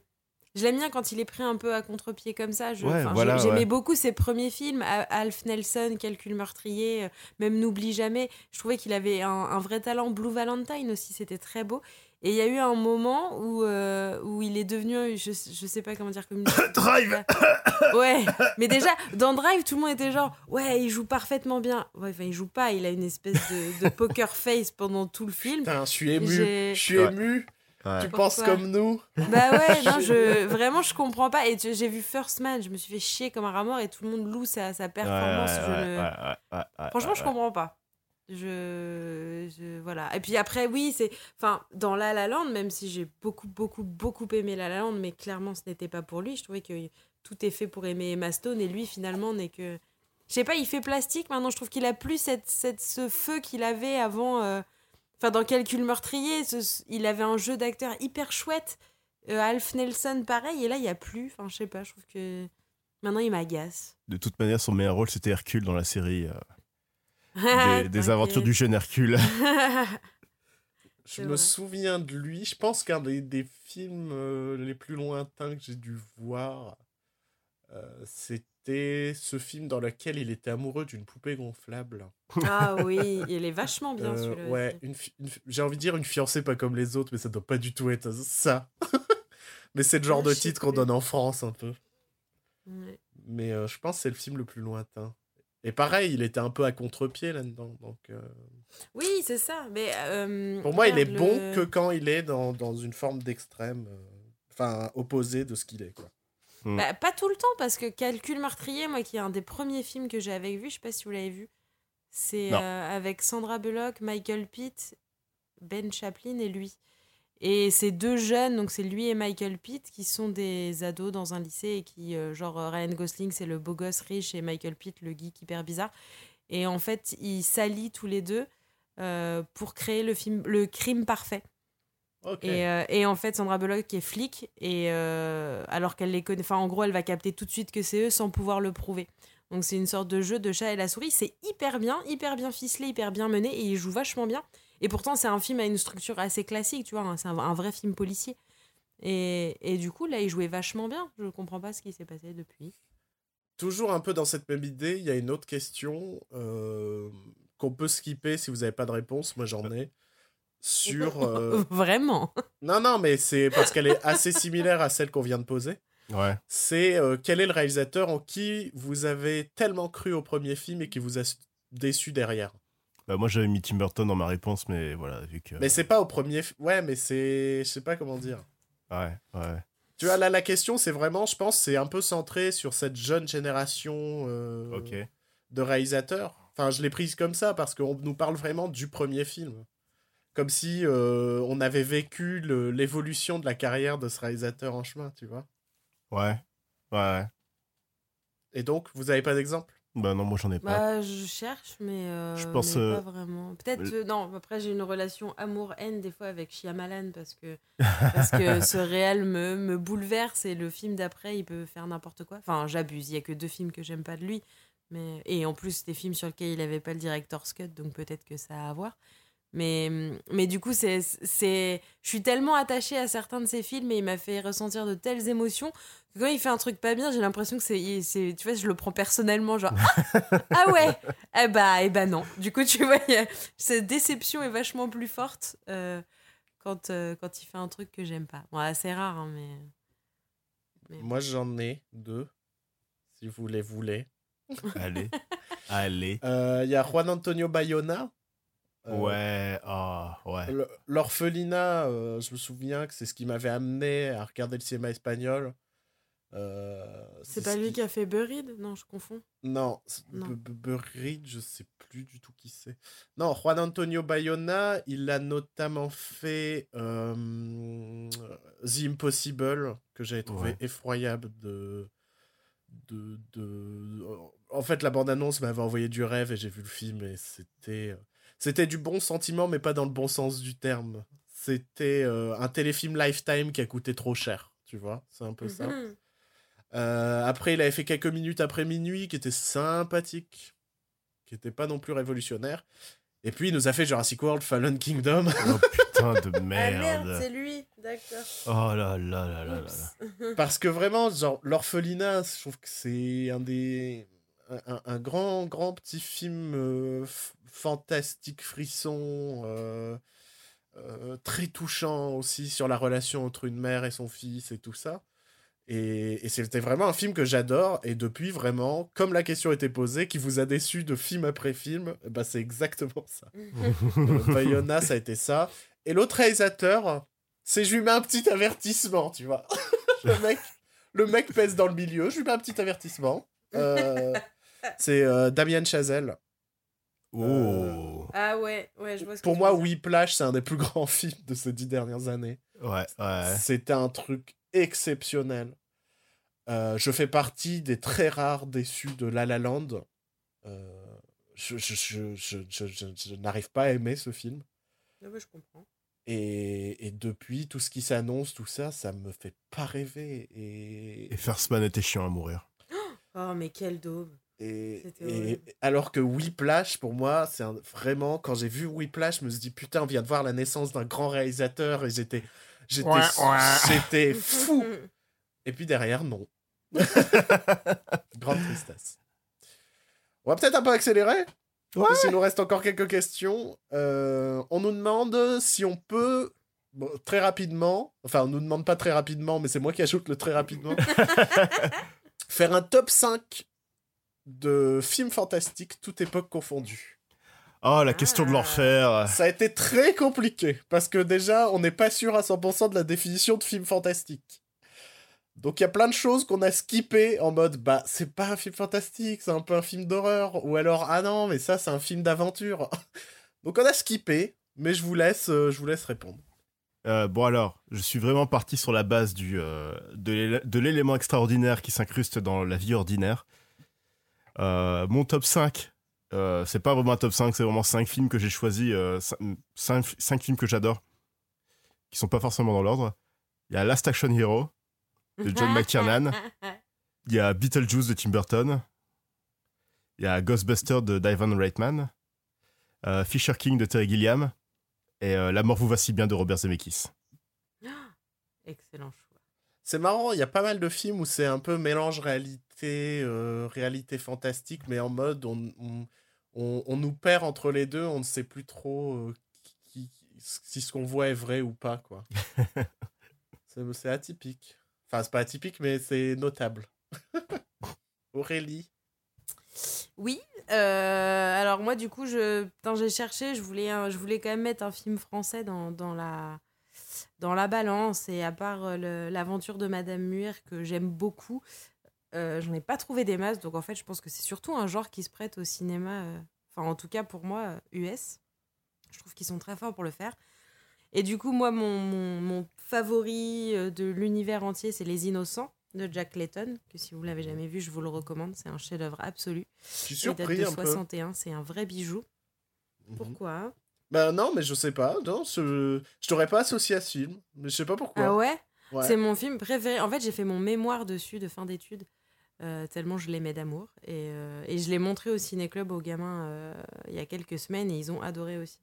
je l'aime bien quand il est pris un peu à contre-pied comme ça. Ouais, voilà, J'aimais ouais. beaucoup ses premiers films, A- Alf Nelson, Calcul meurtrier, euh, même N'oublie jamais. Je trouvais qu'il avait un, un vrai talent. Blue Valentine aussi, c'était très beau. Et il y a eu un moment où, euh, où il est devenu, je, je sais pas comment dire, comme. Drive Ouais, mais déjà, dans Drive, tout le monde était genre, ouais, il joue parfaitement bien. Ouais, enfin, il joue pas, il a une espèce de, de poker face pendant tout le film. Putain, je suis ému. Je suis Ouais. ému. Ouais. Tu Pourquoi penses comme nous? Bah ouais, non, je, vraiment, je comprends pas. Et j'ai vu First Man, je me suis fait chier comme un rat mort et tout le monde loue sa, sa performance. Ouais, je ouais, ne- ouais, ouais, ouais, ouais, Franchement, ouais, je comprends pas. Je, je- Voilà. Et puis après, oui, c'est. Enfin, dans La La Land, même si j'ai beaucoup, beaucoup, beaucoup aimé La La Land, mais clairement, ce n'était pas pour lui. Je trouvais que tout est fait pour aimer Emma Stone et lui, finalement, n'est que. Je sais pas, il fait plastique maintenant. Je trouve qu'il a plus cette, cette, ce feu qu'il avait avant. euh, Enfin, dans Calcul meurtrier, il avait un jeu d'acteur hyper chouette. Euh, Alf Nelson, pareil. Et là, il y a plus. Enfin, je sais pas, je trouve que. Maintenant, il m'agace. De toute manière, son meilleur rôle, c'était Hercule dans la série euh, Des, aventures du jeune Hercule. Je me vrai. souviens de lui. Je pense qu'un des, des films euh, les plus lointains que j'ai dû voir, euh, c'était ce film dans lequel il était amoureux d'une poupée gonflable. Ah oui, il est vachement bien Euh, celui-là. ouais, une une j'ai envie de dire une fiancée pas comme les autres, mais ça doit pas du tout être ça. mais c'est le genre Ah, de titre qu'on donne en France un peu. Ouais. Mais euh, je pense que c'est le film le plus lointain. Et pareil, il était un peu à contre-pied là-dedans. Donc, euh, Oui, c'est ça. Mais euh, pour moi, il est bon le- que quand il est dans, dans une forme d'extrême, euh, enfin opposé de ce qu'il est. Quoi. Bah, pas tout le temps, parce que Calcul meurtrier, moi, qui est un des premiers films que j'avais vu, je sais pas si vous l'avez vu, c'est Non. euh, avec Sandra Bullock, Michael Pitt, Ben Chaplin et lui. Et c'est deux jeunes, donc c'est lui et Michael Pitt, qui sont des ados dans un lycée et qui, euh, genre, euh, Ryan Gosling, c'est le beau gosse riche et Michael Pitt, le geek hyper bizarre. Et en fait, ils s'allient tous les deux euh, pour créer le film Le crime parfait. Et, euh, et en fait, Sandra Bullock est flic, et alors qu'elle les connaît, enfin, en gros, elle va capter tout de suite que c'est eux sans pouvoir le prouver. Donc, c'est une sorte de jeu de chat et la souris. C'est hyper bien, hyper bien ficelé, hyper bien mené, et il joue vachement bien. Et pourtant, c'est un film à une structure assez classique, tu vois, hein, c'est un, un vrai film policier. Et, et du coup, là, il jouait vachement bien. Je comprends pas ce qui s'est passé depuis. Toujours un peu dans cette même idée, il y a une autre question euh, qu'on peut skipper si vous n'avez pas de réponse. Moi, j'en ai. Sur. euh, Vraiment. Non, non, mais c'est parce qu'elle est assez similaire à celle qu'on vient de poser. Ouais. C'est euh, quel est le réalisateur en qui vous avez tellement cru au premier film et qui vous a déçu derrière? Bah, moi, j'avais mis Tim Burton dans ma réponse, mais voilà, vu que. Mais c'est pas au premier. Ouais, mais c'est. Je sais pas comment dire. Ouais, ouais. Tu vois, là, la question, c'est vraiment, je pense, c'est un peu centré sur cette jeune génération euh, de réalisateurs. Enfin, je l'ai prise comme ça parce qu'on nous parle vraiment du premier film. Comme si euh, on avait vécu l'évolution de la carrière de ce réalisateur en chemin, tu vois. Ouais. Ouais. Et donc, vous avez pas d'exemple? Bah non, moi j'en ai pas. Bah, je cherche, mais, euh, Je pense, mais euh, pas vraiment. Peut-être, euh, non, après j'ai une relation amour-haine des fois avec Shyamalan parce que, parce que ce réel me, me bouleverse et le film d'après il peut faire n'importe quoi. Enfin, j'abuse, il y a que deux films que j'aime pas de lui. Mais, et en plus, des films sur lesquels il avait pas le director's cut, donc peut-être que ça a à voir. Mais, mais du coup, c'est, c'est, je suis tellement attachée à certains de ses films et il m'a fait ressentir de telles émotions que quand il fait un truc pas bien, j'ai l'impression que c'est, c'est tu vois, je le prends personnellement, genre ah, ah ouais, eh bah, eh bah non. Du coup, tu vois, a- cette déception est vachement plus forte euh, quand, euh, quand il fait un truc que j'aime pas. Bon, c'est rare, hein, mais. mais- Moi, j'en ai deux, si vous les voulez. Allez. Allez. Euh, Il y a Juan Antonio Bayona. Euh, Ouais, ah, ouais. Le- L'orphelinat, euh, je me souviens que c'est ce qui m'avait amené à regarder le cinéma espagnol. Euh, C'est ce pas lui qui a fait Buried? Non, je confonds. Non, c'est- Non. B- B- Buried, je sais plus du tout qui c'est. Non, Juan Antonio Bayona, il a notamment fait euh, The Impossible, que j'avais trouvé Ouais. effroyable de, de, de... En fait, la bande-annonce m'avait envoyé du rêve et j'ai vu le film et c'était... C'était du bon sentiment, mais pas dans le bon sens du terme. C'était euh, un téléfilm Lifetime qui a coûté trop cher, tu vois C'est un peu ça. Mhm. Euh, après, il avait fait quelques minutes après minuit qui était sympathique, qui était pas non plus révolutionnaire. Et puis, il nous a fait Jurassic World Fallen Kingdom. Oh putain de Ah merde, merde. c'est lui, d'accord. Oh là là là là là. Parce que vraiment, genre, l'orphelinat, je trouve que c'est un des. Un, un grand, grand petit film euh, fantastique, frisson, euh, euh, très touchant aussi sur la relation entre une mère et son fils et tout ça. Et, et c'était vraiment un film que j'adore. Et depuis, vraiment, comme la question était posée, qui vous a déçu de film après film, bah, c'est exactement ça. Bayona, ça a été ça. Et l'autre réalisateur, c'est je lui mets un petit avertissement, tu vois. le, mec, le mec pèse dans le milieu, je lui mets un petit avertissement. Euh, c'est euh, Damien Chazelle. Oh. Ah ouais, ouais, je vois ce que Pour tu moi. Whiplash, c'est un des plus grands films de ces dix dernières années. Ouais, ouais. C'était un truc exceptionnel. Euh, je fais partie des très rares déçus de La La Land. Euh, je je, je, je, je- je- je n'arrive pas à aimer ce film. Ah ouais, je comprends. Et, et depuis, tout ce qui s'annonce, tout ça, ça me fait pas rêver. Et, Et First Man était chiant à mourir. Oh, mais quel daube. Et, alors que Whiplash, pour moi, c'est un- vraiment, quand j'ai vu Whiplash, je me suis dit, putain, on vient de voir la naissance d'un grand réalisateur et j'étais. J'étais, Ouais, fou. Et puis derrière, non. Grande tristesse. On va peut-être un peu accélérer. Ouais. Parce qu'il nous reste encore quelques questions. Euh, on nous demande si on peut, bon, très rapidement, enfin, on nous demande pas très rapidement, mais c'est moi qui ajoute le très rapidement, faire un top 5 de films fantastiques, toute époque confondue. Oh, la question de l'enfer. Ça a été très compliqué, parce que déjà, on n'est pas sûr à 100% de la définition de film fantastique. Donc il y a plein de choses qu'on a skippées en mode bah c'est pas un film fantastique, c'est un peu un film d'horreur ou alors ah non mais ça c'est un film d'aventure. Donc on a skippé, mais je vous laisse euh, je vous laisse répondre. Euh, bon alors, je suis vraiment parti sur la base du, euh, de l'élément extraordinaire qui s'incruste dans la vie ordinaire. Euh, mon top 5, euh, c'est pas vraiment un top 5, c'est vraiment 5 films que j'ai choisis, 5, films que j'adore, qui sont pas forcément dans l'ordre. Il y a Last Action Hero de John McTiernan, il y a Beetlejuice de Tim Burton, il y a Ghostbusters de Divan Reitman, euh, Fisher King de Terry Gilliam, et euh, La mort vous va si bien de Robert Zemeckis. Excellent choix. C'est marrant, il y a pas mal de films où c'est un peu mélange réalité euh, réalité fantastique mais en mode on, on, on- on nous perd entre les deux, on ne sait plus trop euh, qui- qui- si ce qu'on voit est vrai ou pas quoi. c'est c'est atypique. Enfin, c'est pas atypique mais c'est notable. Aurélie Oui, euh, alors moi du coup, je, putain, j'ai cherché, je voulais, un- je voulais quand même mettre un film français dans, dans, la, dans la balance, et à part le- l'aventure de Madame Muir, que j'aime beaucoup, euh, j'en ai pas trouvé des masses, donc en fait je pense que c'est surtout un genre qui se prête au cinéma, euh, enfin en tout cas pour moi, euh, US. Je trouve qu'ils sont très forts pour le faire. Et du coup, moi, mon, mon, mon favori euh, de l'univers entier, c'est Les Innocents de Jack Layton, que si vous l'avez jamais vu, je vous le recommande. C'est un chef-d'œuvre absolu. Je suis Il date surpris de un peu. 61, c'est un vrai bijou. Mhm. Pourquoi? Bah non, mais je sais pas. Non, je, je t'aurais pas associé à ce film. Mais je sais pas pourquoi. Ah ouais, Ouais. C'est mon film préféré. En fait, j'ai fait mon mémoire dessus de fin d'études, euh, tellement je l'aimais d'amour. Et, euh, et je l'ai montré au ciné-club aux gamins euh, il y a quelques semaines et ils ont adoré aussi.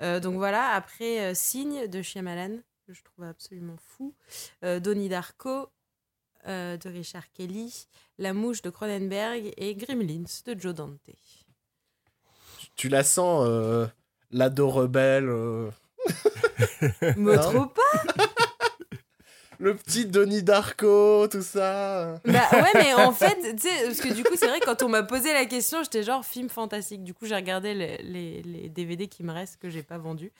Donc voilà, après Signe de Shyamalan, que je trouve absolument fou. Donnie Darko de Richard Kelly. La mouche de Cronenberg et Gremlins de Joe Dante. Tu la sens, l'ado rebelle. Me trop pas le petit Donnie Darko, tout ça. Bah ouais, mais en fait, tu sais, parce que du coup, c'est vrai, quand on m'a posé la question, j'étais genre film fantastique. Du coup, j'ai regardé les, les, les DVD qui me restent, que j'ai pas vendus.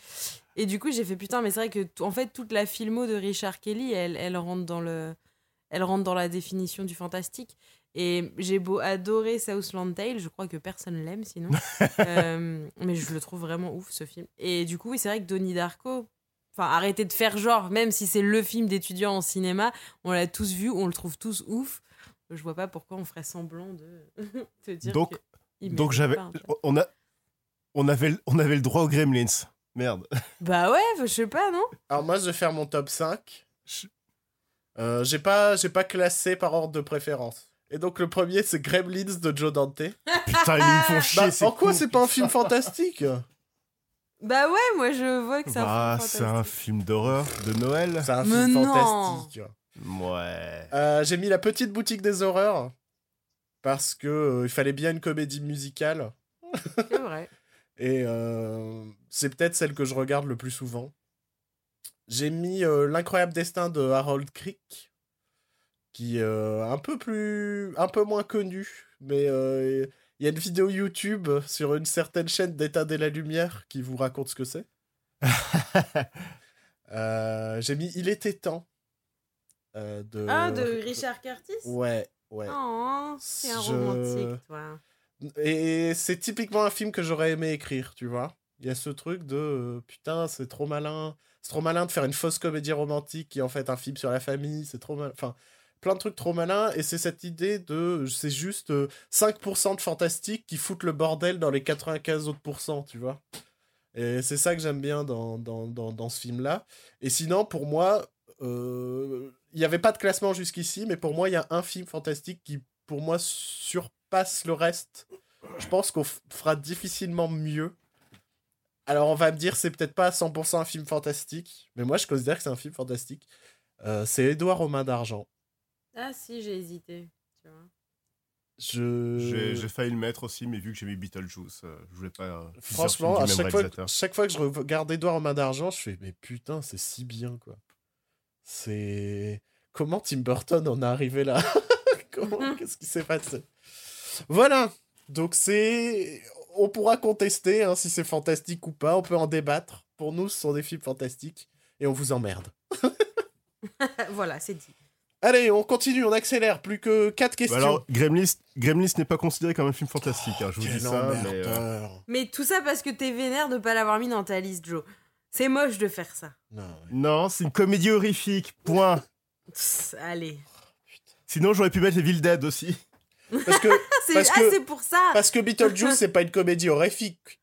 Et du coup, j'ai fait putain, mais c'est vrai que, en fait, toute la filmo de Richard Kelly, elle, elle, rentre dans le, elle rentre dans la définition du fantastique. Et j'ai beau adorer Southland Tale, je crois que personne l'aime sinon. Euh, mais je le trouve vraiment ouf ce film. Et du coup, oui, c'est vrai que Donnie Darko, enfin, arrêtez de faire genre, même si c'est le film d'étudiant en cinéma, on l'a tous vu, on le trouve tous ouf. Je vois pas pourquoi on ferait semblant de te dire Donc- que Donc j'avais, on a, on avait, le- on avait le droit aux Gremlins. Merde. Bah ouais, je sais pas, non? Alors moi, je vais faire mon top 5. Je- Euh, j'ai pas, j'ai pas classé par ordre de préférence. Et donc le premier, c'est Gremlins de Joe Dante. Putain, ils me font chier. Bah, c'est en quoi c'est pas un film fantastique? Bah ouais, moi je vois que c'est Bah, un film c'est un film d'horreur de Noël. C'est un Mais film non. fantastique. Ouais. Euh, j'ai mis la petite boutique des horreurs parce que euh, il fallait bien une comédie musicale C'est vrai. et euh, c'est peut-être celle que je regarde le plus souvent. J'ai mis euh, l'incroyable destin de Harold Crick qui est euh, un peu plus un peu moins connu mais euh, il y a une vidéo YouTube sur une certaine chaîne d'éteindre la lumière qui vous raconte ce que c'est. Euh, j'ai mis Il était temps euh, de Ah, de Richard Curtis Ouais, ouais. Oh, c'est un Je- romantique, toi. Et c'est typiquement un film que j'aurais aimé écrire, tu vois. Il y a ce truc de euh, putain, c'est trop malin. C'est trop malin de faire une fausse comédie romantique qui est en fait un film sur la famille. C'est trop malin. Enfin, plein de trucs trop malins. Et c'est cette idée de c'est juste euh, 5% de fantastique qui foutent le bordel dans les 95 autres pourcents, tu vois. Et c'est ça que j'aime bien dans, dans, dans, ce film-là. Et sinon, pour moi, euh, il n'y avait pas de classement jusqu'ici, mais pour moi, il y a un film fantastique qui, pour moi, surpasse le reste. Je pense qu'on fera difficilement mieux. Alors, on va me dire, c'est peut-être pas à 100% un film fantastique, mais moi, je considère que c'est un film fantastique. Euh, c'est Édouard aux mains d'argent. Ah si, j'ai hésité. Tu vois. Je... J'ai j'ai failli le mettre aussi, mais vu que j'ai mis Beetlejuice, euh, je voulais pas. euh, Franchement, à chaque fois, réalisateur. chaque fois que je regarde Edouard aux mains d'argent, je fais mais putain, c'est si bien quoi. C'est comment Tim Burton en est arrivé là? Comment Qu'est-ce qui s'est passé? Voilà. Donc c'est on pourra contester hein, si c'est fantastique ou pas, on peut en débattre. Pour nous, ce sont des films fantastiques et on vous emmerde. voilà, c'est dit. Allez, on continue, on accélère. Plus que 4 questions. Bah alors, Gremlins, Gremlins n'est pas considéré comme un film fantastique, hein, je vous dis ça, mais. euh. Mais tout ça parce que t'es vénère de pas l'avoir mis dans ta liste, Joe. C'est moche de faire ça. Non, Non, c'est une comédie horrifique, point. Psst, allez. Sinon, j'aurais pu mettre les Evil Dead aussi. parce que Ah, c'est Parce ah, que- c'est pour ça parce que Beetlejuice c'est pas une comédie horrifique.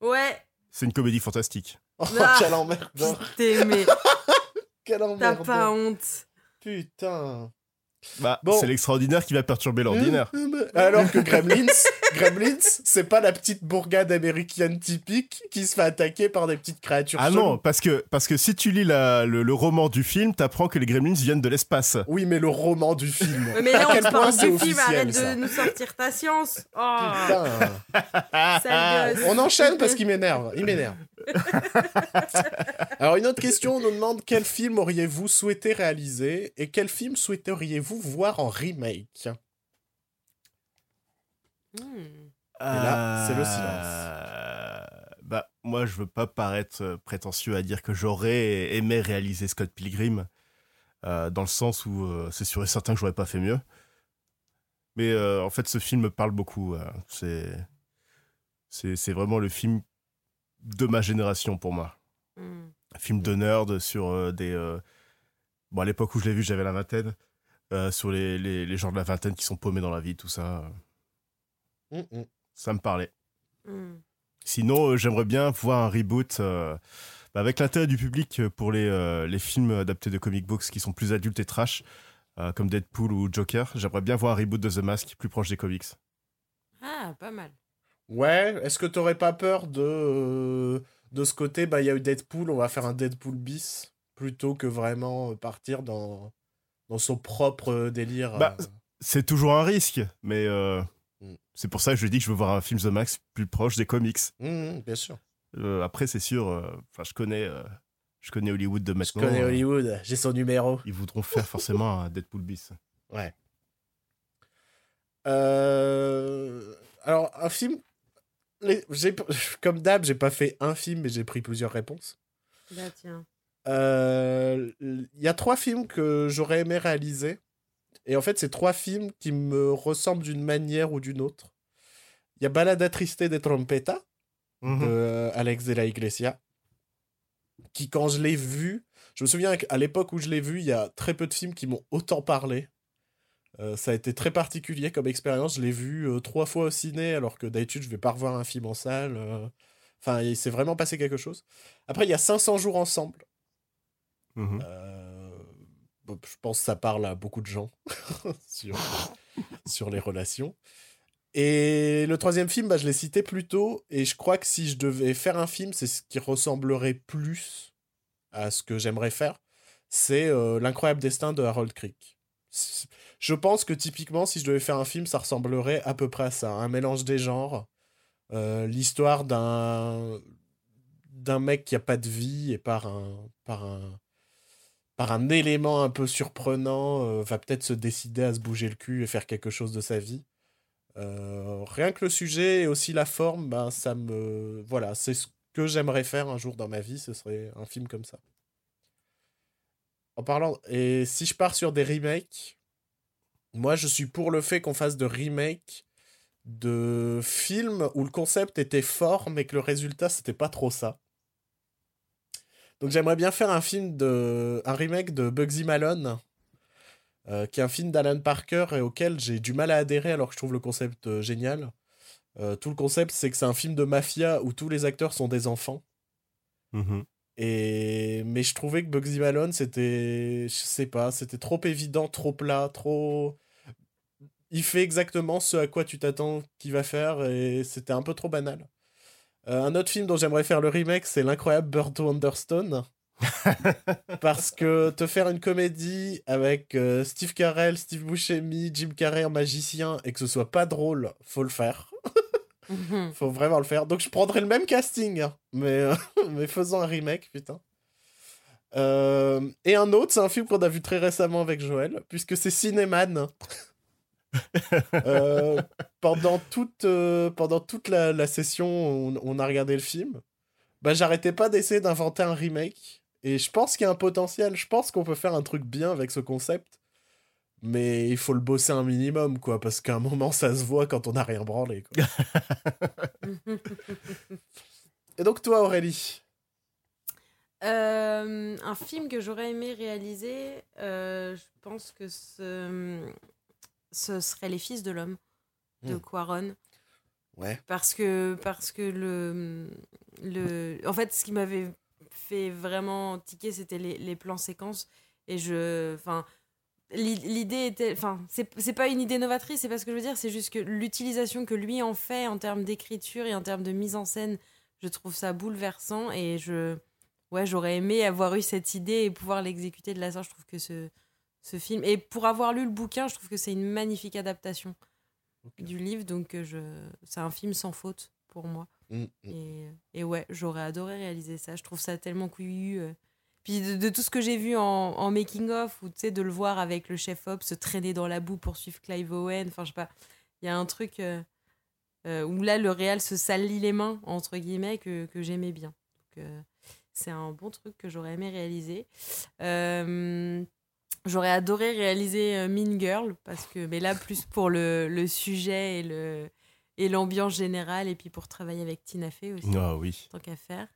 Ouais. C'est une comédie fantastique. Oh, Ah. quel emmerdeur. T'as pas honte. Putain. Bah, Bon. c'est l'extraordinaire qui va perturber l'ordinaire. Alors que Gremlins, Gremlins, c'est pas la petite bourgade américaine typique qui se fait attaquer par des petites créatures. Ah non, parce que, parce que si tu lis la- le, le roman du film, t'apprends que les Gremlins viennent de l'espace. Oui, mais le roman du film. Mais là, À on quel point du film, arrête ça. de nous sortir ta science. Oh, Putain. On enchaîne parce qu'il m'énerve. Il m'énerve. Alors, une autre question, on nous demande quel film auriez-vous souhaité réaliser et quel film souhaiteriez-vous voir en remake? Hmm. là, c'est le Euh, Bah, moi, je veux pas paraître euh, prétentieux à dire que j'aurais aimé réaliser Scott Pilgrim, euh, dans le sens où euh, c'est sûr et certain que j'aurais pas fait mieux. Mais en fait, ce film me parle beaucoup. c'est, c'est, c'est vraiment le film de ma génération pour moi. Hmm. Un film de nerd sur euh, des. euh, Bon, à l'époque où je l'ai vu, j'avais la vingtaine. euh, sur les, les, les gens de la vingtaine qui sont paumés dans la vie, tout ça. Mm, mm. Ça me parlait. Hmm. Sinon, euh, j'aimerais bien voir un reboot euh, bah, avec l'intérêt du public pour les, euh, les films adaptés de comic books qui sont plus adultes et trash, euh, comme Deadpool ou Joker. J'aimerais bien voir un reboot de The Mask plus proche des comics. Ah, pas mal. Ouais, est-ce que t'aurais pas peur de, euh, de ce côté, bah il y a eu Deadpool, on va faire un Deadpool bis, plutôt que vraiment euh, partir dans, dans son propre euh, délire Bah, euh. C'est toujours un risque, mais euh, Mm. c'est pour ça que je dis que je veux voir un film The Max plus proche des comics. Mm, mm, bien sûr. Euh, après, c'est sûr, enfin, je connais, je connais Hollywood de Je maintenant. connais euh, Hollywood, j'ai son numéro. ils voudront faire forcément un Deadpool bis. Ouais. Euh, Alors, un film. Les- j'ai- Comme d'hab, j'ai pas fait un film, mais j'ai pris plusieurs réponses. Bah, tiens. Euh, Il y a trois films que j'aurais aimé réaliser. Et en fait, c'est trois films qui me ressemblent d'une manière ou d'une autre. Il y a Balada Triste de Trompeta, Mhm. de euh, Alex de la Iglesia, qui, quand je l'ai vu, je me souviens qu'à l'époque où je l'ai vu, il y a très peu de films qui m'ont autant parlé. Euh, ça a été très particulier comme expérience. Je l'ai vu euh, trois fois au ciné, alors que d'habitude, je vais pas revoir un film en salle. euh. Enfin, il s'est vraiment passé quelque chose. Après, il y a 500 jours ensemble. Bon, je pense que ça parle à beaucoup de gens sur, sur les relations. Et le troisième film, bah, je l'ai cité plus tôt, et je crois que si je devais faire un film, c'est ce qui ressemblerait plus à ce que j'aimerais faire, c'est L'incroyable destin de Harold Crick. Je pense que typiquement, si je devais faire un film, ça ressemblerait à peu près à ça, un mélange des genres, euh, l'histoire d'un d'un mec qui a pas de vie et par un par un par un élément un peu surprenant euh, va peut-être se décider à se bouger le cul et faire quelque chose de sa vie. Euh, rien que le sujet et aussi la forme, ben ça me voilà, c'est ce que j'aimerais faire un jour dans ma vie, ce serait un film comme ça. En parlant et si je pars sur des remakes, moi je suis pour le fait qu'on fasse de remakes de films où le concept était fort mais que le résultat c'était pas trop ça. Donc j'aimerais bien faire un film de un remake de Bugsy Malone euh, qui est un film d'Alan Parker et auquel j'ai du mal à adhérer alors que je trouve le concept euh, génial. Euh, tout le concept c'est que c'est un film de mafia où tous les acteurs sont des enfants. Mhm. Et mais je trouvais que Bugsy Malone c'était je sais pas, c'était trop évident, trop plat, trop il fait exactement ce à quoi tu t'attends qu'il va faire et c'était un peu trop banal. Euh, un autre film dont j'aimerais faire le remake, c'est l'incroyable Burt Wonderstone. Parce que te faire une comédie avec euh, Steve Carell, Steve Buscemi, Jim Carrey en magicien et que ce soit pas drôle, faut le faire. Mhm. Faut vraiment le faire. Donc je prendrais le même casting, hein, mais, euh, mais faisons un remake, putain. Euh, et un autre, c'est un film qu'on a vu très récemment avec Joël, puisque c'est Cinéman. Euh, pendant toute, euh, pendant toute la, la session, on, on a regardé le film. Bah, j'arrêtais pas d'essayer d'inventer un remake. Et je pense qu'il y a un potentiel. Je pense qu'on peut faire un truc bien avec ce concept. Mais il faut le bosser un minimum, quoi. Parce qu'à un moment, ça se voit quand on n'a rien branlé. Quoi. Et donc, toi, Aurélie? Euh, un film que j'aurais aimé réaliser, euh, je pense que ce, ce serait Les Fils de l'Homme de Hmm. Quaron. Ouais. Parce que, parce que le, le. En fait, ce qui m'avait fait vraiment tiquer, c'était les, les plans séquences. Et je. Enfin. L'i- L'idée était. Enfin, c'est pas une idée novatrice, c'est pas ce que je veux dire, c'est juste que l'utilisation que lui en fait en termes d'écriture et en termes de mise en scène, je trouve ça bouleversant. Et je. Ouais, j'aurais aimé avoir eu cette idée et pouvoir l'exécuter de la sorte. Je trouve que ce, ce film. Et pour avoir lu le bouquin, je trouve que c'est une magnifique adaptation du livre. Donc, euh, je... c'est un film sans faute pour moi. Mm, mm. Et, et ouais, j'aurais adoré réaliser ça. Je trouve ça tellement couillu. Puis de, de tout ce que j'ai vu en, en making-of, ou tu sais, de le voir avec le chef-op se traîner dans la boue pour suivre Clive Owen. Enfin, je sais pas. Il y a un truc euh, euh, où là, le réal se salit les mains, entre guillemets, que, que j'aimais bien. Donc, euh, c'est un bon truc que j'aurais aimé réaliser. J'aurais adoré réaliser Mean Girl, parce que, mais là, plus pour le, le sujet et le et l'ambiance générale, et puis pour travailler avec Tina Fey aussi Ah oui. tant qu'à faire.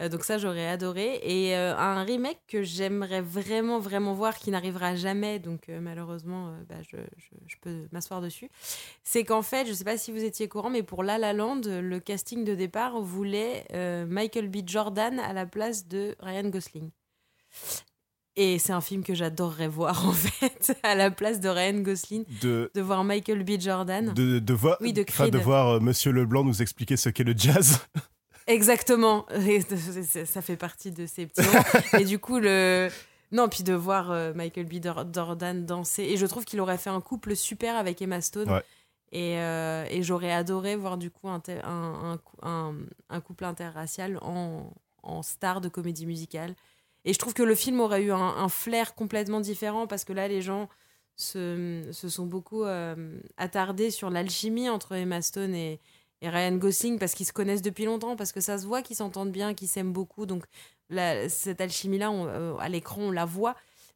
Euh, donc ça, j'aurais adoré. Et euh, un remake que j'aimerais vraiment, vraiment voir, qui n'arrivera jamais, donc euh, malheureusement, bah, je, je- je peux m'asseoir dessus, c'est qu'en fait, je sais pas si vous étiez courant, mais pour La La Land, le casting de départ voulait Michael B. Jordan à la place de Ryan Gosling. Et c'est un film que j'adorerais voir, en fait, à la place de Ryan Gosling, De, de voir Michael B. Jordan. de, de, voir, Oui, de de voir Monsieur Leblanc nous expliquer ce qu'est le jazz. Exactement. Ça fait partie de ces petits moments. Et du coup, le. Non, puis de voir euh, Michael B. Jordan danser. Et je trouve qu'il aurait fait un couple super avec Emma Stone. Ouais. Et, euh, et j'aurais adoré voir du coup un, couple interracial en, en star de comédie musicale. Et je trouve que le film aurait eu un, un flair complètement différent parce que là, les gens se, se sont beaucoup euh, attardés sur l'alchimie entre Emma Stone et, et Ryan Gosling parce qu'ils se connaissent depuis longtemps, parce que ça se voit qu'ils s'entendent bien, qu'ils s'aiment beaucoup. Donc la- cette alchimie-là, euh, à l'écran, on la voit.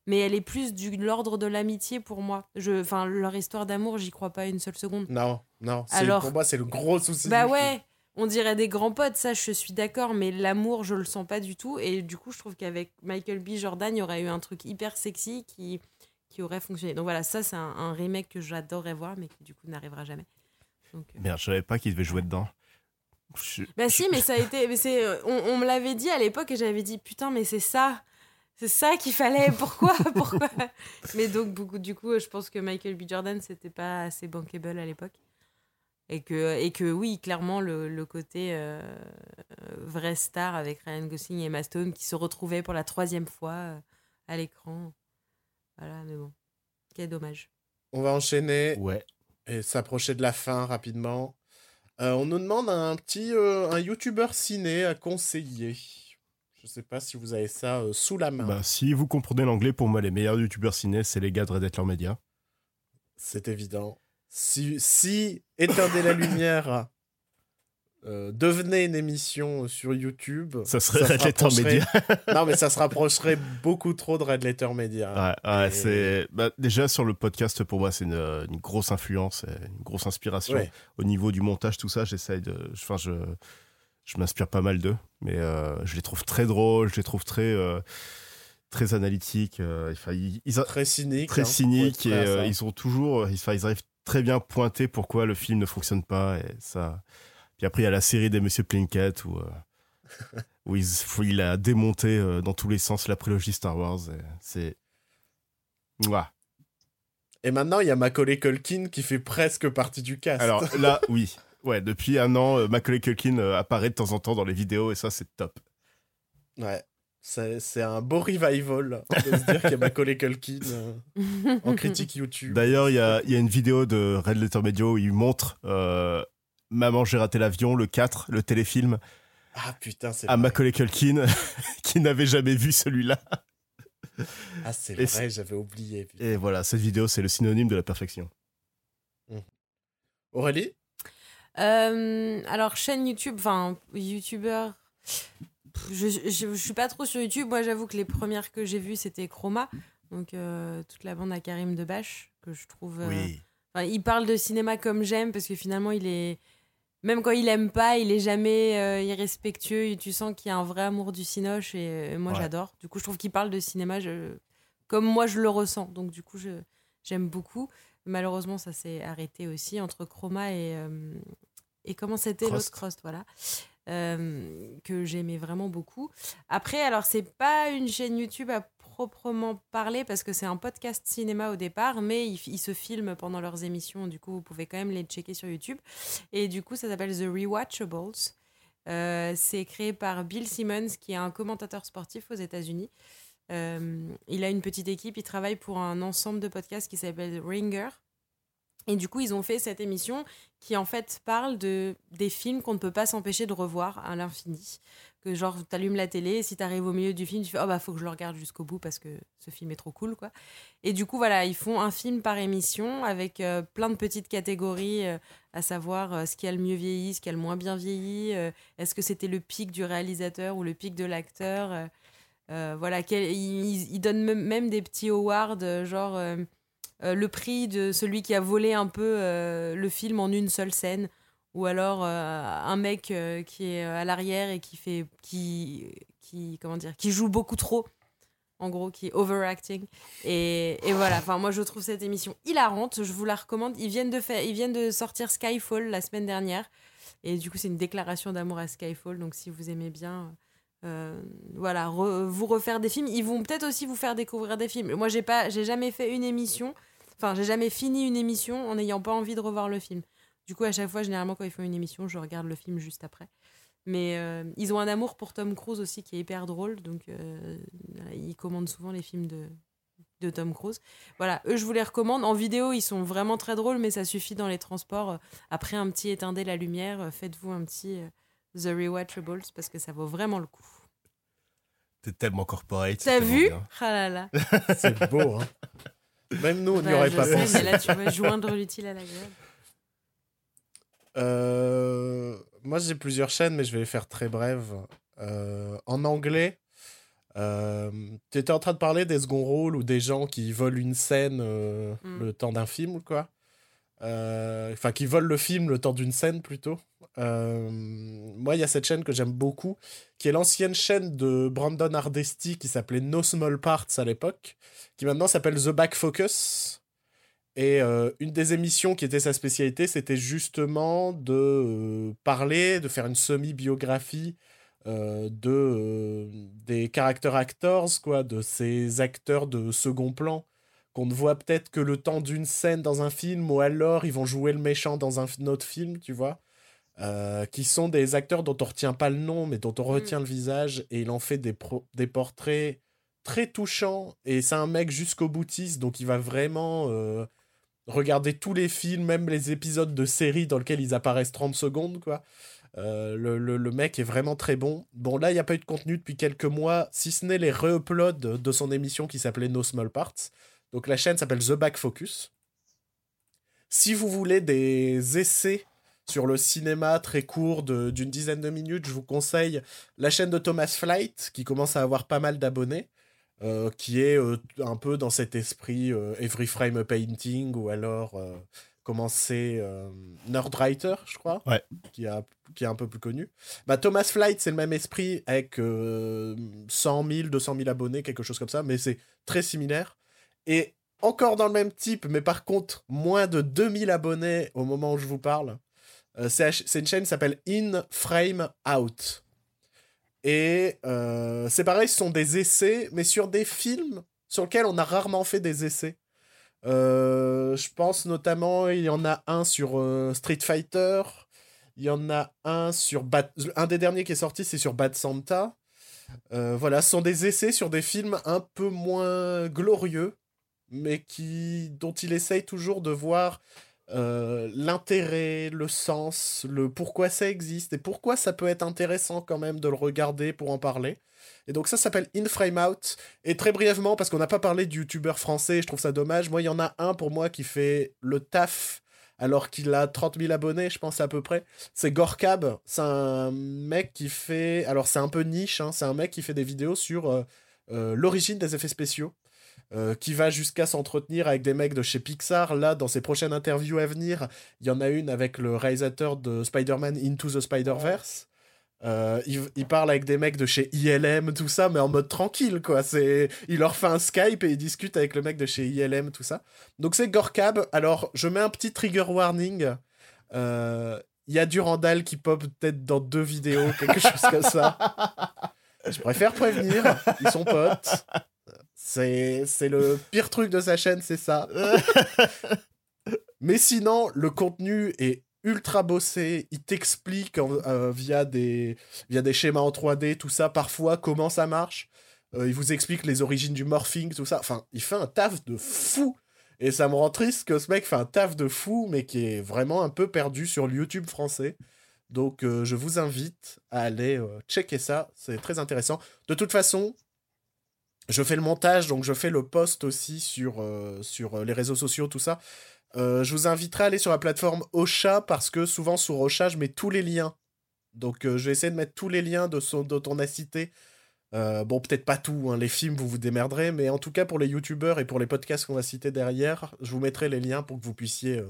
Mais elle est plus du de l'ordre de l'amitié pour moi. Enfin, leur histoire d'amour, j'y crois pas une seule seconde. Non, non. Alors- Pour moi, c'est le gros souci. Bah ouais, on dirait des grands potes, ça je suis d'accord, mais l'amour je le sens pas du tout. Et du coup, je trouve qu'avec Michael B. Jordan, il y aurait eu un truc hyper sexy qui, qui aurait fonctionné. Donc voilà, ça c'est un, un remake que j'adorerais voir, mais qui du coup n'arrivera jamais. Donc, Merde, je savais pas qu'il devait jouer dedans. Je- Bah si, mais ça a été. Mais c'est, euh, on, on me l'avait dit à l'époque et j'avais dit putain, mais c'est ça. C'est ça qu'il fallait. Pourquoi? Pourquoi? Mais donc, beaucoup, du coup, je pense que Michael B. Jordan, c'était pas assez bankable à l'époque. Et que, et que oui, clairement, le, le côté euh, euh, vraie star avec Ryan Gosling et Emma Stone qui se retrouvaient pour la troisième fois euh, à l'écran. Voilà, mais bon. Quel dommage. On va enchaîner Ouais. Et s'approcher de la fin rapidement. Euh, on nous demande un petit euh, un youtubeur ciné à conseiller. Je sais pas si vous avez ça euh, sous la main. Bah, si vous comprenez l'anglais, pour moi, les meilleurs youtubeurs ciné, c'est les gars de Red Alert Media. C'est évident. Si, si éteindre la lumière euh, devenait une émission sur YouTube, Ça serait se Red rapprocherait- Media. non, mais ça se rapprocherait beaucoup trop de Red Letter Media. Ouais, ouais, Et- c'est bah, déjà sur le podcast pour moi c'est une, une grosse influence, une grosse inspiration Ouais. au niveau du montage tout ça. J'essaye de, enfin je, je m'inspire pas mal d'eux, mais euh, je les trouve très drôles, je les trouve très euh, très analytiques. euh, enfin, ils, ils a- Très cynique. très hein, et euh, ils sont toujours, ils, ils arrivent très bien à pointer pourquoi le film ne fonctionne pas et ça. Puis après il y a la série des Monsieur Plinkett où euh, où, ils- où il a démonté euh, dans tous les sens la prélogie Star Wars. et C'est Mouah. Et maintenant, il y a Macaulay Culkin qui fait presque partie du cast. Alors là, oui. Ouais, depuis un an, euh, Macaulay Culkin apparaît de temps en temps dans les vidéos et ça, c'est top. Ouais. C'est c'est un beau revival de se dire qu'il y a Macaulay Culkin euh, en critique YouTube. D'ailleurs, il y a, il y a une vidéo de Red Letter Media où il montre euh, Maman, j'ai raté l'avion, le 4, le téléfilm, Ah putain, c'est à vrai. Macaulay Culkin, qui n'avait jamais vu celui-là. Ah, c'est Et vrai, j'avais oublié. putain. Et voilà, cette vidéo, c'est le synonyme de la perfection. Aurélie? Euh, alors, chaîne YouTube, enfin, YouTubeur. Je, je, je suis pas trop sur YouTube. Moi, j'avoue que les premières que j'ai vues, c'était Chroma. Donc, euh, toute la bande à Karim Debache, que je trouve. euh, enfin, il parle de cinéma comme j'aime, parce que finalement, il est. Même quand il aime pas, il est jamais euh, irrespectueux. Et tu sens qu'il y a un vrai amour du cinoche. Et euh, moi, Ouais. j'adore. Du coup, je trouve qu'il parle de cinéma je- comme moi, je le ressens. Donc, du coup, j'aime beaucoup. Malheureusement, ça s'est arrêté aussi entre Chroma et. euh, et comment c'était l'autre. Crust, voilà. Euh, que j'aimais vraiment beaucoup. Après, alors, c'est pas une chaîne YouTube à proprement parler parce que c'est un podcast cinéma au départ, mais ils, se filment pendant leurs émissions. Du coup, vous pouvez quand même les checker sur YouTube. Et du coup, ça s'appelle The Rewatchables. Euh, c'est créé par Bill Simmons, qui est un commentateur sportif aux États-Unis. Euh, il a une petite équipe, il travaille pour un ensemble de podcasts qui s'appelle Ringer. Et du coup, ils ont fait cette émission qui, en fait, parle de, des films qu'on ne peut pas s'empêcher de revoir à l'infini. Que genre, t'allumes la télé, et si t'arrives au milieu du film, tu fais « Oh bah, faut que je le regarde jusqu'au bout parce que ce film est trop cool, quoi. » Et du coup, voilà, ils font un film par émission avec euh, plein de petites catégories, euh, à savoir euh, ce qui a le mieux vieilli, ce qui a le moins bien vieilli, est-ce que c'était le pic du réalisateur ou le pic de l'acteur voilà, ils, donnent même, des petits awards, genre le prix de celui qui a volé un peu le film en une seule scène, ou alors un mec qui est à l'arrière et qui fait qui qui comment dire qui joue beaucoup trop en gros, qui est overacting. Et, voilà, enfin, moi je trouve cette émission hilarante, je vous la recommande. Ils viennent de, faire, ils viennent de sortir Skyfall la semaine dernière. Et du coup, c'est une déclaration d'amour à Skyfall. Donc si vous aimez bien, euh, voilà, vous refaire des films. Ils vont peut-être aussi vous faire découvrir des films. Moi, j'ai pas, j'ai jamais fait une émission. Enfin, j'ai jamais fini une émission en n'ayant pas envie de revoir le film. Du coup, à chaque fois, généralement, quand ils font une émission, je regarde le film juste après. Mais euh, ils ont un amour pour Tom Cruise aussi qui est hyper drôle. Donc, euh, ils commandent souvent les films de, de Tom Cruise. Voilà, eux, je vous les recommande. En vidéo, ils sont vraiment très drôles, mais ça suffit dans les transports. Après un petit éteindre la lumière, faites-vous un petit The Rewatchables parce que ça vaut vraiment le coup. T'es tellement corporate. T'as vu Ah là là. C'est beau, hein. Même nous, on n'y aurait pas pensé. Mais là, tu vas joindre l'utile à la Euh, moi, j'ai plusieurs chaînes, mais je vais les faire très brèves. Euh, en anglais, euh, tu étais en train de parler des second rôles ou des gens qui volent une scène mm. le temps d'un film, quoi. Euh, enfin, qui volent le film le temps d'une scène plutôt. moi, il y a cette chaîne que j'aime beaucoup, qui est l'ancienne chaîne de Brandon Hardesty qui s'appelait No Small Parts à l'époque, qui maintenant s'appelle The Back Focus. Et une des émissions qui était sa spécialité, c'était justement de parler, de faire une semi-biographie euh, de, euh, des character actors, quoi, de ces acteurs de second plan qu'on ne voit peut-être que le temps d'une scène dans un film, ou alors ils vont jouer le méchant dans un autre film, tu vois. Euh, qui sont des acteurs dont on retient pas le nom, mais dont on mm. retient le visage, et il en fait des, des portraits très touchants, et c'est un mec jusqu'au boutiste, donc il va vraiment regarder tous les films, même les épisodes de séries dans lesquels ils apparaissent 30 secondes, quoi. Euh, le, mec est vraiment très bon. Bon, là, il n'y a pas eu de contenu depuis quelques mois, si ce n'est les re-uploads de son émission qui s'appelait No Small Parts. Donc la chaîne s'appelle The Back Focus. Si vous voulez des essais sur le cinéma très court d'une dizaine de minutes, je vous conseille la chaîne de Thomas Flight, qui commence à avoir pas mal d'abonnés. Euh, qui est euh, un peu dans cet esprit Every Frame a Painting ou alors commencé euh, Nerdwriter, je crois, qui, a, qui est un peu plus connu. Bah, Thomas Flight, c'est le même esprit avec 100 000, 200 000 abonnés, quelque chose comme ça, mais c'est très similaire. Et encore dans le même type, mais par contre, moins de 2000 abonnés au moment où je vous parle. Euh, c'est une chaîne qui s'appelle In Frame Out. Et euh, c'est pareil, ce sont des essais, mais sur des films sur lesquels on a rarement fait des essais. Euh, je pense notamment, il y en a un sur euh, Street Fighter. Il y en a un sur Bad... Un des derniers qui est sorti, c'est sur Bad Santa. Voilà, ce sont des essais sur des films un peu moins glorieux, mais qui dont il essaye toujours de voir l'intérêt, le sens, le pourquoi ça existe et pourquoi ça peut être intéressant quand même de le regarder pour en parler. Et donc ça s'appelle In Frame Out. Et très brièvement, parce qu'on n'a pas parlé du youtubeur français, je trouve ça dommage. Moi, il y en a un pour moi qui fait le taf alors qu'il a 30 000 abonnés, je pense à peu près. C'est Gorkab. C'est un mec qui fait... Alors c'est un peu niche, hein. c'est un mec qui fait des vidéos sur euh, euh, l'origine des effets spéciaux. Euh, qui va jusqu'à s'entretenir avec des mecs de chez Pixar. Là, dans ses prochaines interviews à venir, il y en a une avec le réalisateur de Spider-Man Into the Spider-Verse. Euh, il, parle avec des mecs de chez ILM, tout ça, mais en mode tranquille, quoi. C'est, il leur fait un Skype et il discute avec le mec de chez ILM, tout ça. Donc c'est Gorkab. Alors, je mets un petit trigger warning. Euh, il y a Durandal qui pop peut-être dans deux vidéos, quelque chose comme ça. Je préfère prévenir. Ils sont potes. C'est, c'est le pire truc de sa chaîne, c'est ça. Mais sinon, le contenu est ultra bossé, il t'explique euh, via, des, via des schémas en 3D, tout ça, parfois, comment ça marche. Euh, il vous explique les origines du morphing, tout ça. Enfin, il fait un taf de fou. Et ça me rend triste que ce mec fait un taf de fou, mais qui est vraiment un peu perdu sur le YouTube français. Donc, euh, je vous invite à aller checker ça. C'est très intéressant. De toute façon, je fais le montage, donc je fais le post aussi sur, sur les réseaux sociaux, tout ça. Euh, je vous inviterai à aller sur la plateforme Ocha parce que souvent sur Ocha, je mets tous les liens. Donc euh, je vais essayer de mettre tous les liens de dont on a cité. Euh, bon, peut-être pas tout, hein, les films, vous vous démerderez, mais en tout cas pour les youtubeurs et pour les podcasts qu'on va citer derrière, je vous mettrai les liens pour que vous puissiez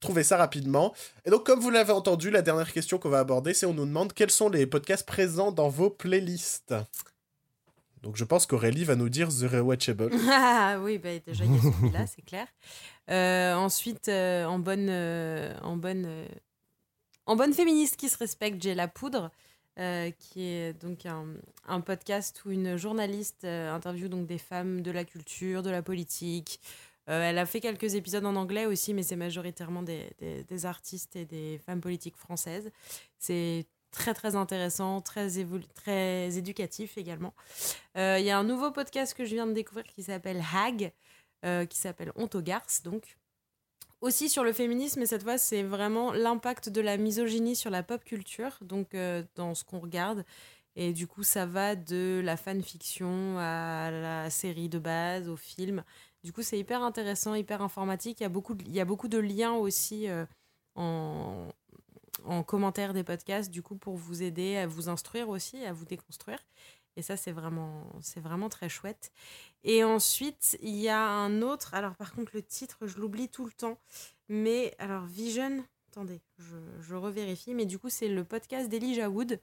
trouver ça rapidement. Et donc, comme vous l'avez entendu, la dernière question qu'on va aborder, c'est on nous demande quels sont les podcasts présents dans vos playlists. Donc, je pense qu'Aurélie va nous dire The Rewatchable. Ah oui, bah, déjà, il y a celui-là, c'est clair. Euh, ensuite, euh, en bonne, euh, en bonne, en bonne féministe qui se respecte, j'ai La Poudre, qui est donc un, podcast où une journaliste interviewe donc des femmes de la culture, de la politique. Elle a fait quelques épisodes en anglais aussi, mais c'est majoritairement des, des- des artistes et des femmes politiques françaises. C'est très très intéressant, très, très éducatif également. Euh, Il y a un nouveau podcast que je viens de découvrir qui s'appelle Hag, euh, qui s'appelle Honte aux garces, donc. Aussi sur le féminisme, mais cette fois, c'est vraiment l'impact de la misogynie sur la pop culture, donc euh, dans ce qu'on regarde. Et du coup, ça va de la fanfiction à la série de base, au film. Du coup, c'est hyper intéressant, hyper informatique. Il y a beaucoup de, il y a beaucoup de liens aussi en, en commentaire des podcasts, du coup, pour vous aider à vous instruire aussi, à vous déconstruire. Et ça, c'est vraiment, c'est vraiment très chouette. Et ensuite, il y a un autre. Alors, par contre, le titre, je l'oublie tout le temps. Mais, alors, Vision. Attendez, je, je revérifie. Mais du coup, c'est le podcast d'Elijah Wood,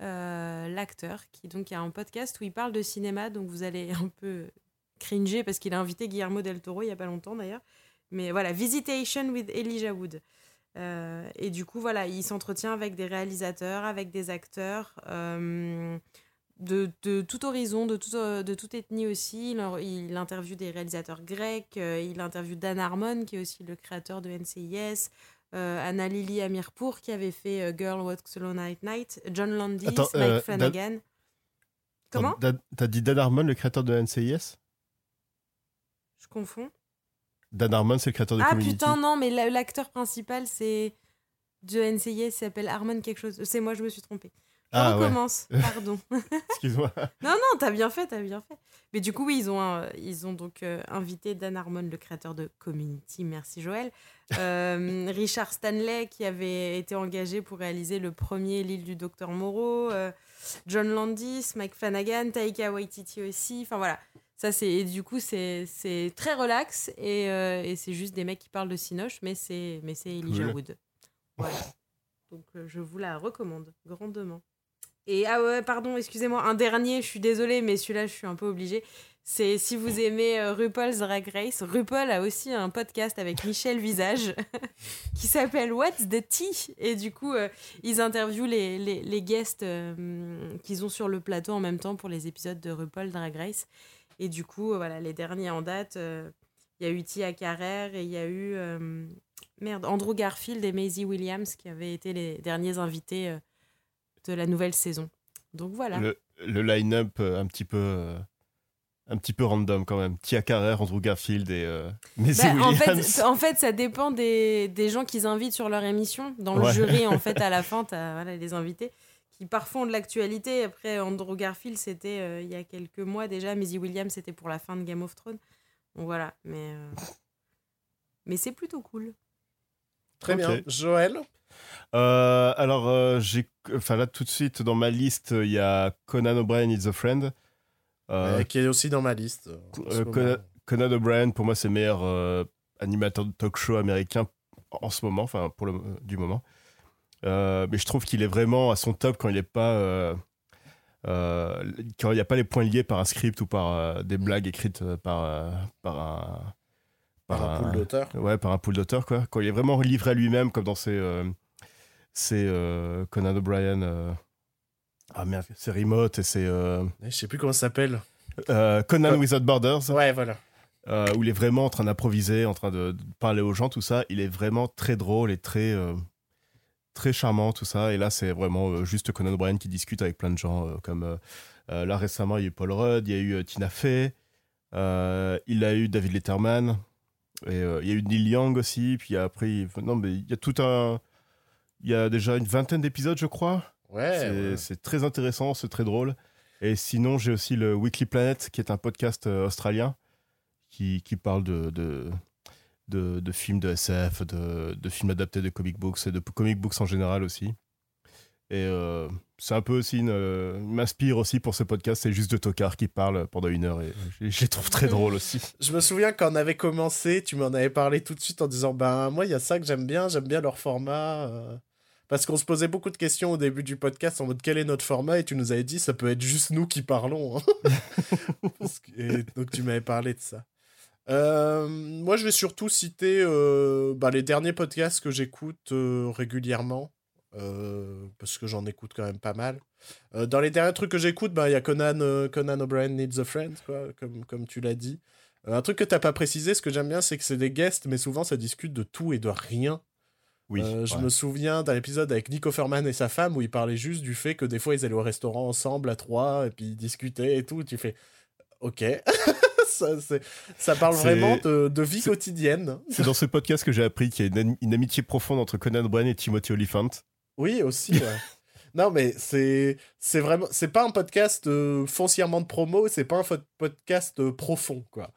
euh, l'acteur, qui donc a un podcast où il parle de cinéma. Donc, vous allez un peu cringer parce qu'il a invité Guillermo del Toro il y a pas longtemps d'ailleurs. Mais voilà, Visitation with Elijah Wood. Euh, et du coup, voilà, il s'entretient avec des réalisateurs, avec des acteurs. euh, de, de tout horizon, de, tout, euh, de toute ethnie aussi. Il, interviewe des réalisateurs grecs, euh, il interviewe Dan Harmon, qui est aussi le créateur de NCIS, Anna Lily Amirpour, qui avait fait Girl Walks Alone at Night, John Landis, Attends, Mike Dan- Flanagan. Comment t'as dit Dan Harmon, le créateur de NCIS Je confonds. Dan Harmon, c'est le créateur de Ah Community. putain, non, mais la- l'acteur principal, c'est de NCIS, il s'appelle Harmon quelque chose. C'est moi, je me suis trompée. Ah ouais, recommence, pardon. excuse-moi. Non, non, t'as bien fait, t'as bien fait. Mais du coup, oui, ils ont, un- ils ont donc euh, invité Dan Harmon, le créateur de Community, merci Joël, euh, Richard Stanley, qui avait été engagé pour réaliser le premier L'île du docteur Moreau, euh, John Landis, Mike Flanagan, Taika Waititi aussi. Enfin voilà, ça c'est et du coup c'est c'est très relax et, euh, et c'est juste des mecs qui parlent de Cinoche, mais c'est mais c'est Elijah Cool. Wood. Voilà. Donc euh, je vous la recommande grandement. Et ah ouais, pardon, excusez-moi, un dernier, je suis désolée, mais celui-là, je suis un peu obligée. C'est si vous aimez euh, RuPaul's Drag Race, RuPaul a aussi un podcast avec Michel Visage qui s'appelle What's the Tea? Et du coup, euh, ils interviewent les, les, les guests euh, qu'ils ont sur le plateau en même temps pour les épisodes de RuPaul Drag Race. Et du coup, voilà, les derniers en date, euh, il y a eu Tia Carrère et il y a eu euh, merde, Andrew Garfield et Maisie Williams qui avaient été les derniers invités euh, de la nouvelle saison. Donc voilà. Le, le line-up un petit peu. un petit peu random quand même. Tia Carrère, Andrew Garfield et euh, Maisie Bah, en, Williams. fait, en fait, ça dépend des, des gens qu'ils invitent sur leur émission. Dans le Ouais. jury, en fait, à la fin, tu as voilà, les invités qui parfois ont de l'actualité. Après, Andrew Garfield, c'était euh, il y a quelques mois déjà. Maisie Williams, c'était pour la fin de Game of Thrones. Donc voilà, mais, euh, mais c'est plutôt cool. Très bien. Joël? Euh, alors, euh, j'ai, enfin là tout de suite dans ma liste, il y a Conan O'Brien is a Friend. Euh, euh, qui est aussi dans ma liste. Conan, Conan O'Brien, pour moi, c'est le meilleur euh, animateur de talk show américain en ce moment, enfin pour le du moment. Euh, mais je trouve qu'il est vraiment à son top quand il est pas, euh, euh, quand il n'y a pas les points liés par un script ou par des blagues écrites par par un Par un pool d'auteurs. Ouais, par un pool d'auteurs, quoi. Quand il est vraiment livré à lui-même, comme dans ces euh, Conan O'Brien. Ah merde, c'est Remote et c'est euh, Je sais plus comment ça s'appelle. Conan Co- Without Borders, Ouais, voilà. où il est vraiment en train d'improviser, en train de, de parler aux gens, tout ça. Il est vraiment très drôle et très, très charmant, tout ça. Et là, c'est vraiment euh, juste Conan O'Brien qui discute avec plein de gens, euh, comme euh, là récemment, il y a eu Paul Rudd, il y a eu Tina Fey, il a eu David Letterman, et il y a eu Neil Young aussi. Puis après, il- non, mais il y a tout un. Il y a déjà une vingtaine d'épisodes, je crois. Ouais. c'est ouais. très intéressant, c'est très drôle. Et sinon, j'ai aussi le Weekly Planet, qui est un podcast australien qui, qui parle de, de, de, de films de SF, de, de films adaptés de comic books et de comic books en général aussi. Et euh, c'est un peu aussi une. euh, m'inspire aussi pour ce podcast. C'est juste de Tokar qui parle pendant une heure et je, les trouve très drôles aussi. Je me souviens quand on avait commencé, tu m'en avais parlé tout de suite en disant Ben, moi, il y a ça que j'aime bien, j'aime bien leur format. euh. Parce qu'on se posait beaucoup de questions au début du podcast en mode quel est notre format? Et tu nous avais dit ça peut être juste nous qui parlons. hein. Et donc tu m'avais parlé de ça. Euh, moi je vais surtout citer euh, bah, les derniers podcasts que j'écoute euh, régulièrement. parce que j'en écoute quand même pas mal. Dans les derniers trucs que j'écoute, bah, il y a Conan, Conan O'Brien Needs a Friend, quoi, comme, comme tu l'as dit. Un truc que t'as pas précisé, ce que j'aime bien, c'est que c'est des guests, mais souvent ça discute de tout et de rien. Oui. Euh, je me souvian d'un épisode avec Nico Ferman et sa femme où ils parlaient juste du fait que des fois ils allaient au restaurant ensemble à trois et puis ils discutaient et tout. Tu fais ok. ça, parle vraiment de, de vie quotidienne. C'est dans ce podcast que j'ai appris qu'il y a une, am- une amitié profonde entre Conan O'Brien et Timothy Olyphant. Oui, aussi. ouais. non, mais c'est c'est vraiment c'est pas un podcast euh, foncièrement de promo, c'est pas un podcast euh, profond quoi.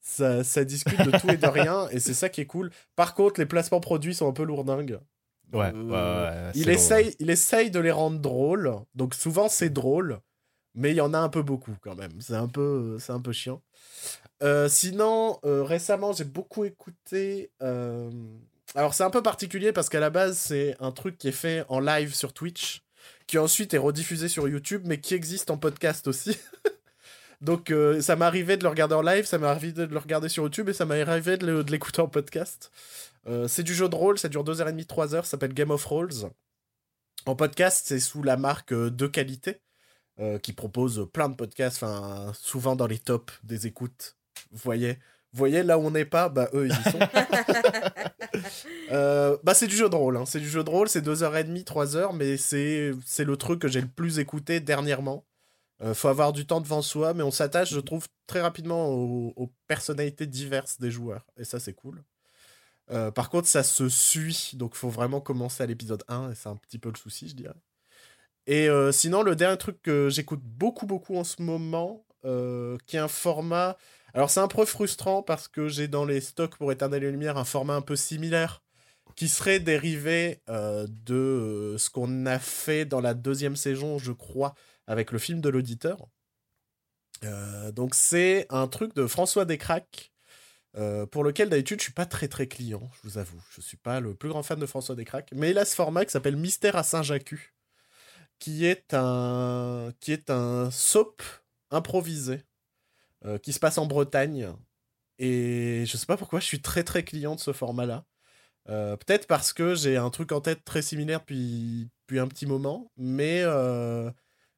Ça, ça discute de tout et de rien et c'est ça qui est cool. Par contre, les placements produits sont un peu lourdingues. Ouais, Euh, ouais, ouais, c'est il, essaye, ouais. il essaye de les rendre drôles. Donc souvent c'est drôle, mais il y en a un peu beaucoup quand même. C'est un peu, un peu chiant. Euh, sinon, euh, récemment j'ai beaucoup écouté. euh, Alors c'est un peu particulier parce qu'à la base c'est un truc qui est fait en live sur Twitch, qui ensuite est rediffusé sur YouTube, mais qui existe en podcast aussi. Donc ça m'arrivait de le regarder en live, ça m'arrivait de le regarder sur YouTube et ça de le- de l'écouter en podcast. C'est du jeu de rôle, ça dure 2h30, 3h, ça s'appelle Game of Rolls. En podcast, c'est sous la marque De Qualité, euh, qui propose plein de podcasts, enfin, souvent dans les tops des écoutes. Vous voyez, vous voyez là où on n'est pas, bah eux, ils y sont. Euh, bah c'est du jeu de rôle, hein. c'est du jeu de rôle, c'est 2h30, 3h, mais c'est c'est le truc que j'ai le plus écouté dernièrement. Euh, faut avoir du temps devant soi, mais on s'attache, je trouve, très rapidement aux, aux personnalités diverses des joueurs, et ça c'est cool. Euh, par contre, ça se suit, donc faut vraiment commencer à l'épisode 1, et c'est un petit peu le souci, je dirais. Et euh, sinon, le dernier truc que j'écoute beaucoup, beaucoup en ce moment, euh, qui est un format... Alors c'est un peu frustrant parce que j'ai dans les stocks pour Éternel et Lumière un format un peu similaire qui serait dérivé euh, de ce qu'on a fait dans la deuxième saison, je crois, avec le film de l'auditeur. Donc c'est un truc de François Descraques, pour lequel d'habitude je suis pas très très client, je vous avoue. Je suis pas le plus grand fan de François Descraques, mais il a ce format qui s'appelle Mystère à Saint-Jacques, qui est un soap improvisé euh, qui se passe en Bretagne. Et je sais pas pourquoi je suis très très client de ce format-là. Euh, Peut-être parce que j'ai un truc en tête très similaire depuis, un petit moment, mais, euh,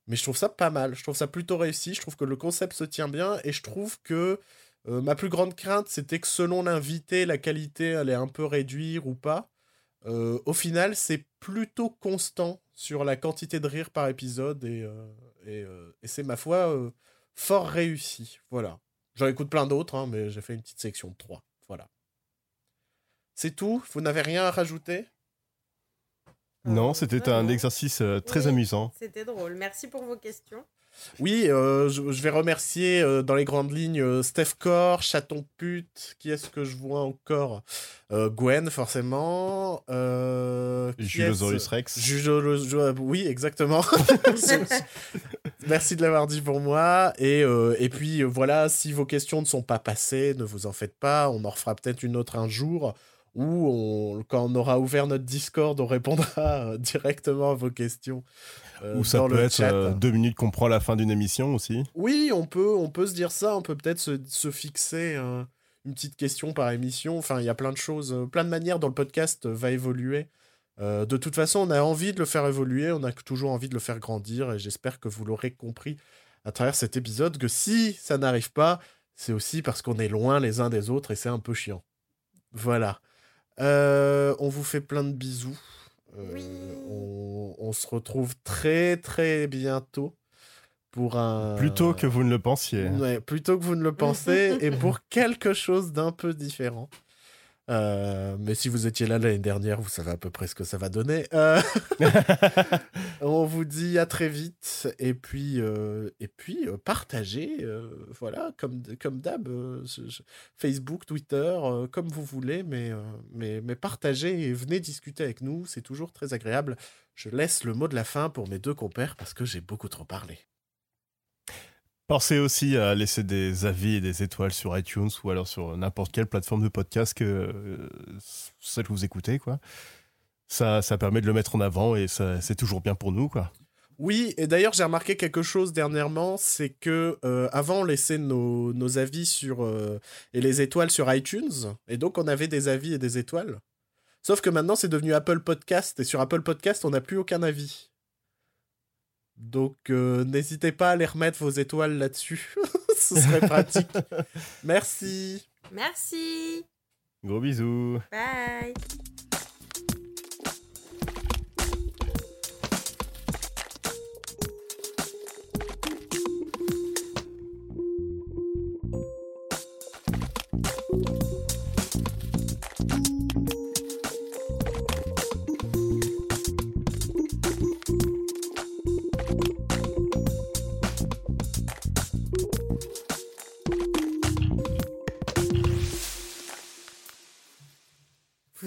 mais je trouve ça pas mal. Je trouve ça plutôt réussi. Je trouve que le concept se tient bien et je trouve que ma plus grande crainte, c'était que selon l'invité, la qualité allait un peu réduire ou pas. Euh, au final, c'est plutôt constant sur la quantité de rire par épisode et, euh, et, euh, et c'est ma foi euh, fort réussi. Voilà. J'en écoute plein d'autres, hein, mais j'ai fait une petite section de trois. Voilà. C'est tout Vous n'avez rien à rajouter? Non, c'était non, un exercice euh, très Oui. amusant. C'était drôle. Merci pour vos questions. Oui, euh, je, je vais remercier euh, dans les grandes lignes euh, Steph Core, Chaton Pute, qui est-ce que je vois encore? Euh, Gwen, forcément. Euh, Julosaurus Rex. Julo- oui, exactement. Merci de l'avoir dit pour moi. Et, euh, et puis voilà, si vos questions ne sont pas passées, ne vous en faites pas. On en refera peut-être une autre un jour. Ou on- quand on aura ouvert notre Discord, on répondra euh, directement à vos questions. euh, Ou ça dans peut le être chat. euh, deux minutes qu'on prend à la fin d'une émission aussi. Oui, on peut, on peut se dire ça. On peut peut-être se, se fixer euh, une petite question par émission. Enfin, il y a plein de choses, plein de manières dont le podcast va évoluer. De toute façon, on a envie de le faire évoluer, on a toujours envie de le faire grandir, et j'espère que vous l'aurez compris à travers cet épisode que si ça n'arrive pas, c'est aussi parce qu'on est loin les uns des autres et c'est un peu chiant. Voilà. Euh, on vous fait plein de bisous. Euh, Oui. on, on se retrouve très très bientôt pour un. Plutôt que vous ne le pensiez. Ouais, plutôt que vous ne le pensez et pour quelque chose d'un peu différent. Euh, mais si vous étiez là l'année dernière, vous savez à peu près ce que ça va donner. Euh, on vous dit à très vite et puis euh, et puis partagez, voilà, comme comme d'hab, Facebook, Twitter, comme vous voulez, mais mais mais partagez et venez discuter avec nous, c'est toujours très agréable. Je laisse le mot de la fin pour mes deux compères parce que j'ai beaucoup trop parlé. Pensez aussi à laisser des avis et des étoiles sur iTunes ou alors sur n'importe quelle plateforme de podcast que euh, celle que vous écoutez, quoi. Ça, ça permet de le mettre en avant et c'est toujours bien pour nous, quoi. Oui, et d'ailleurs j'ai remarqué quelque chose dernièrement, c'est que euh, avant on laissait nos, avis sur euh, et les étoiles sur iTunes, et donc on avait des avis et des étoiles. Sauf que maintenant c'est devenu Apple Podcast et sur Apple Podcast on n'a plus aucun avis. Donc euh, n'hésitez pas à les remettre vos étoiles là-dessus. Ce serait pratique. Merci. Merci. Gros bisous. Bye.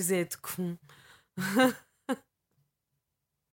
Vous êtes con.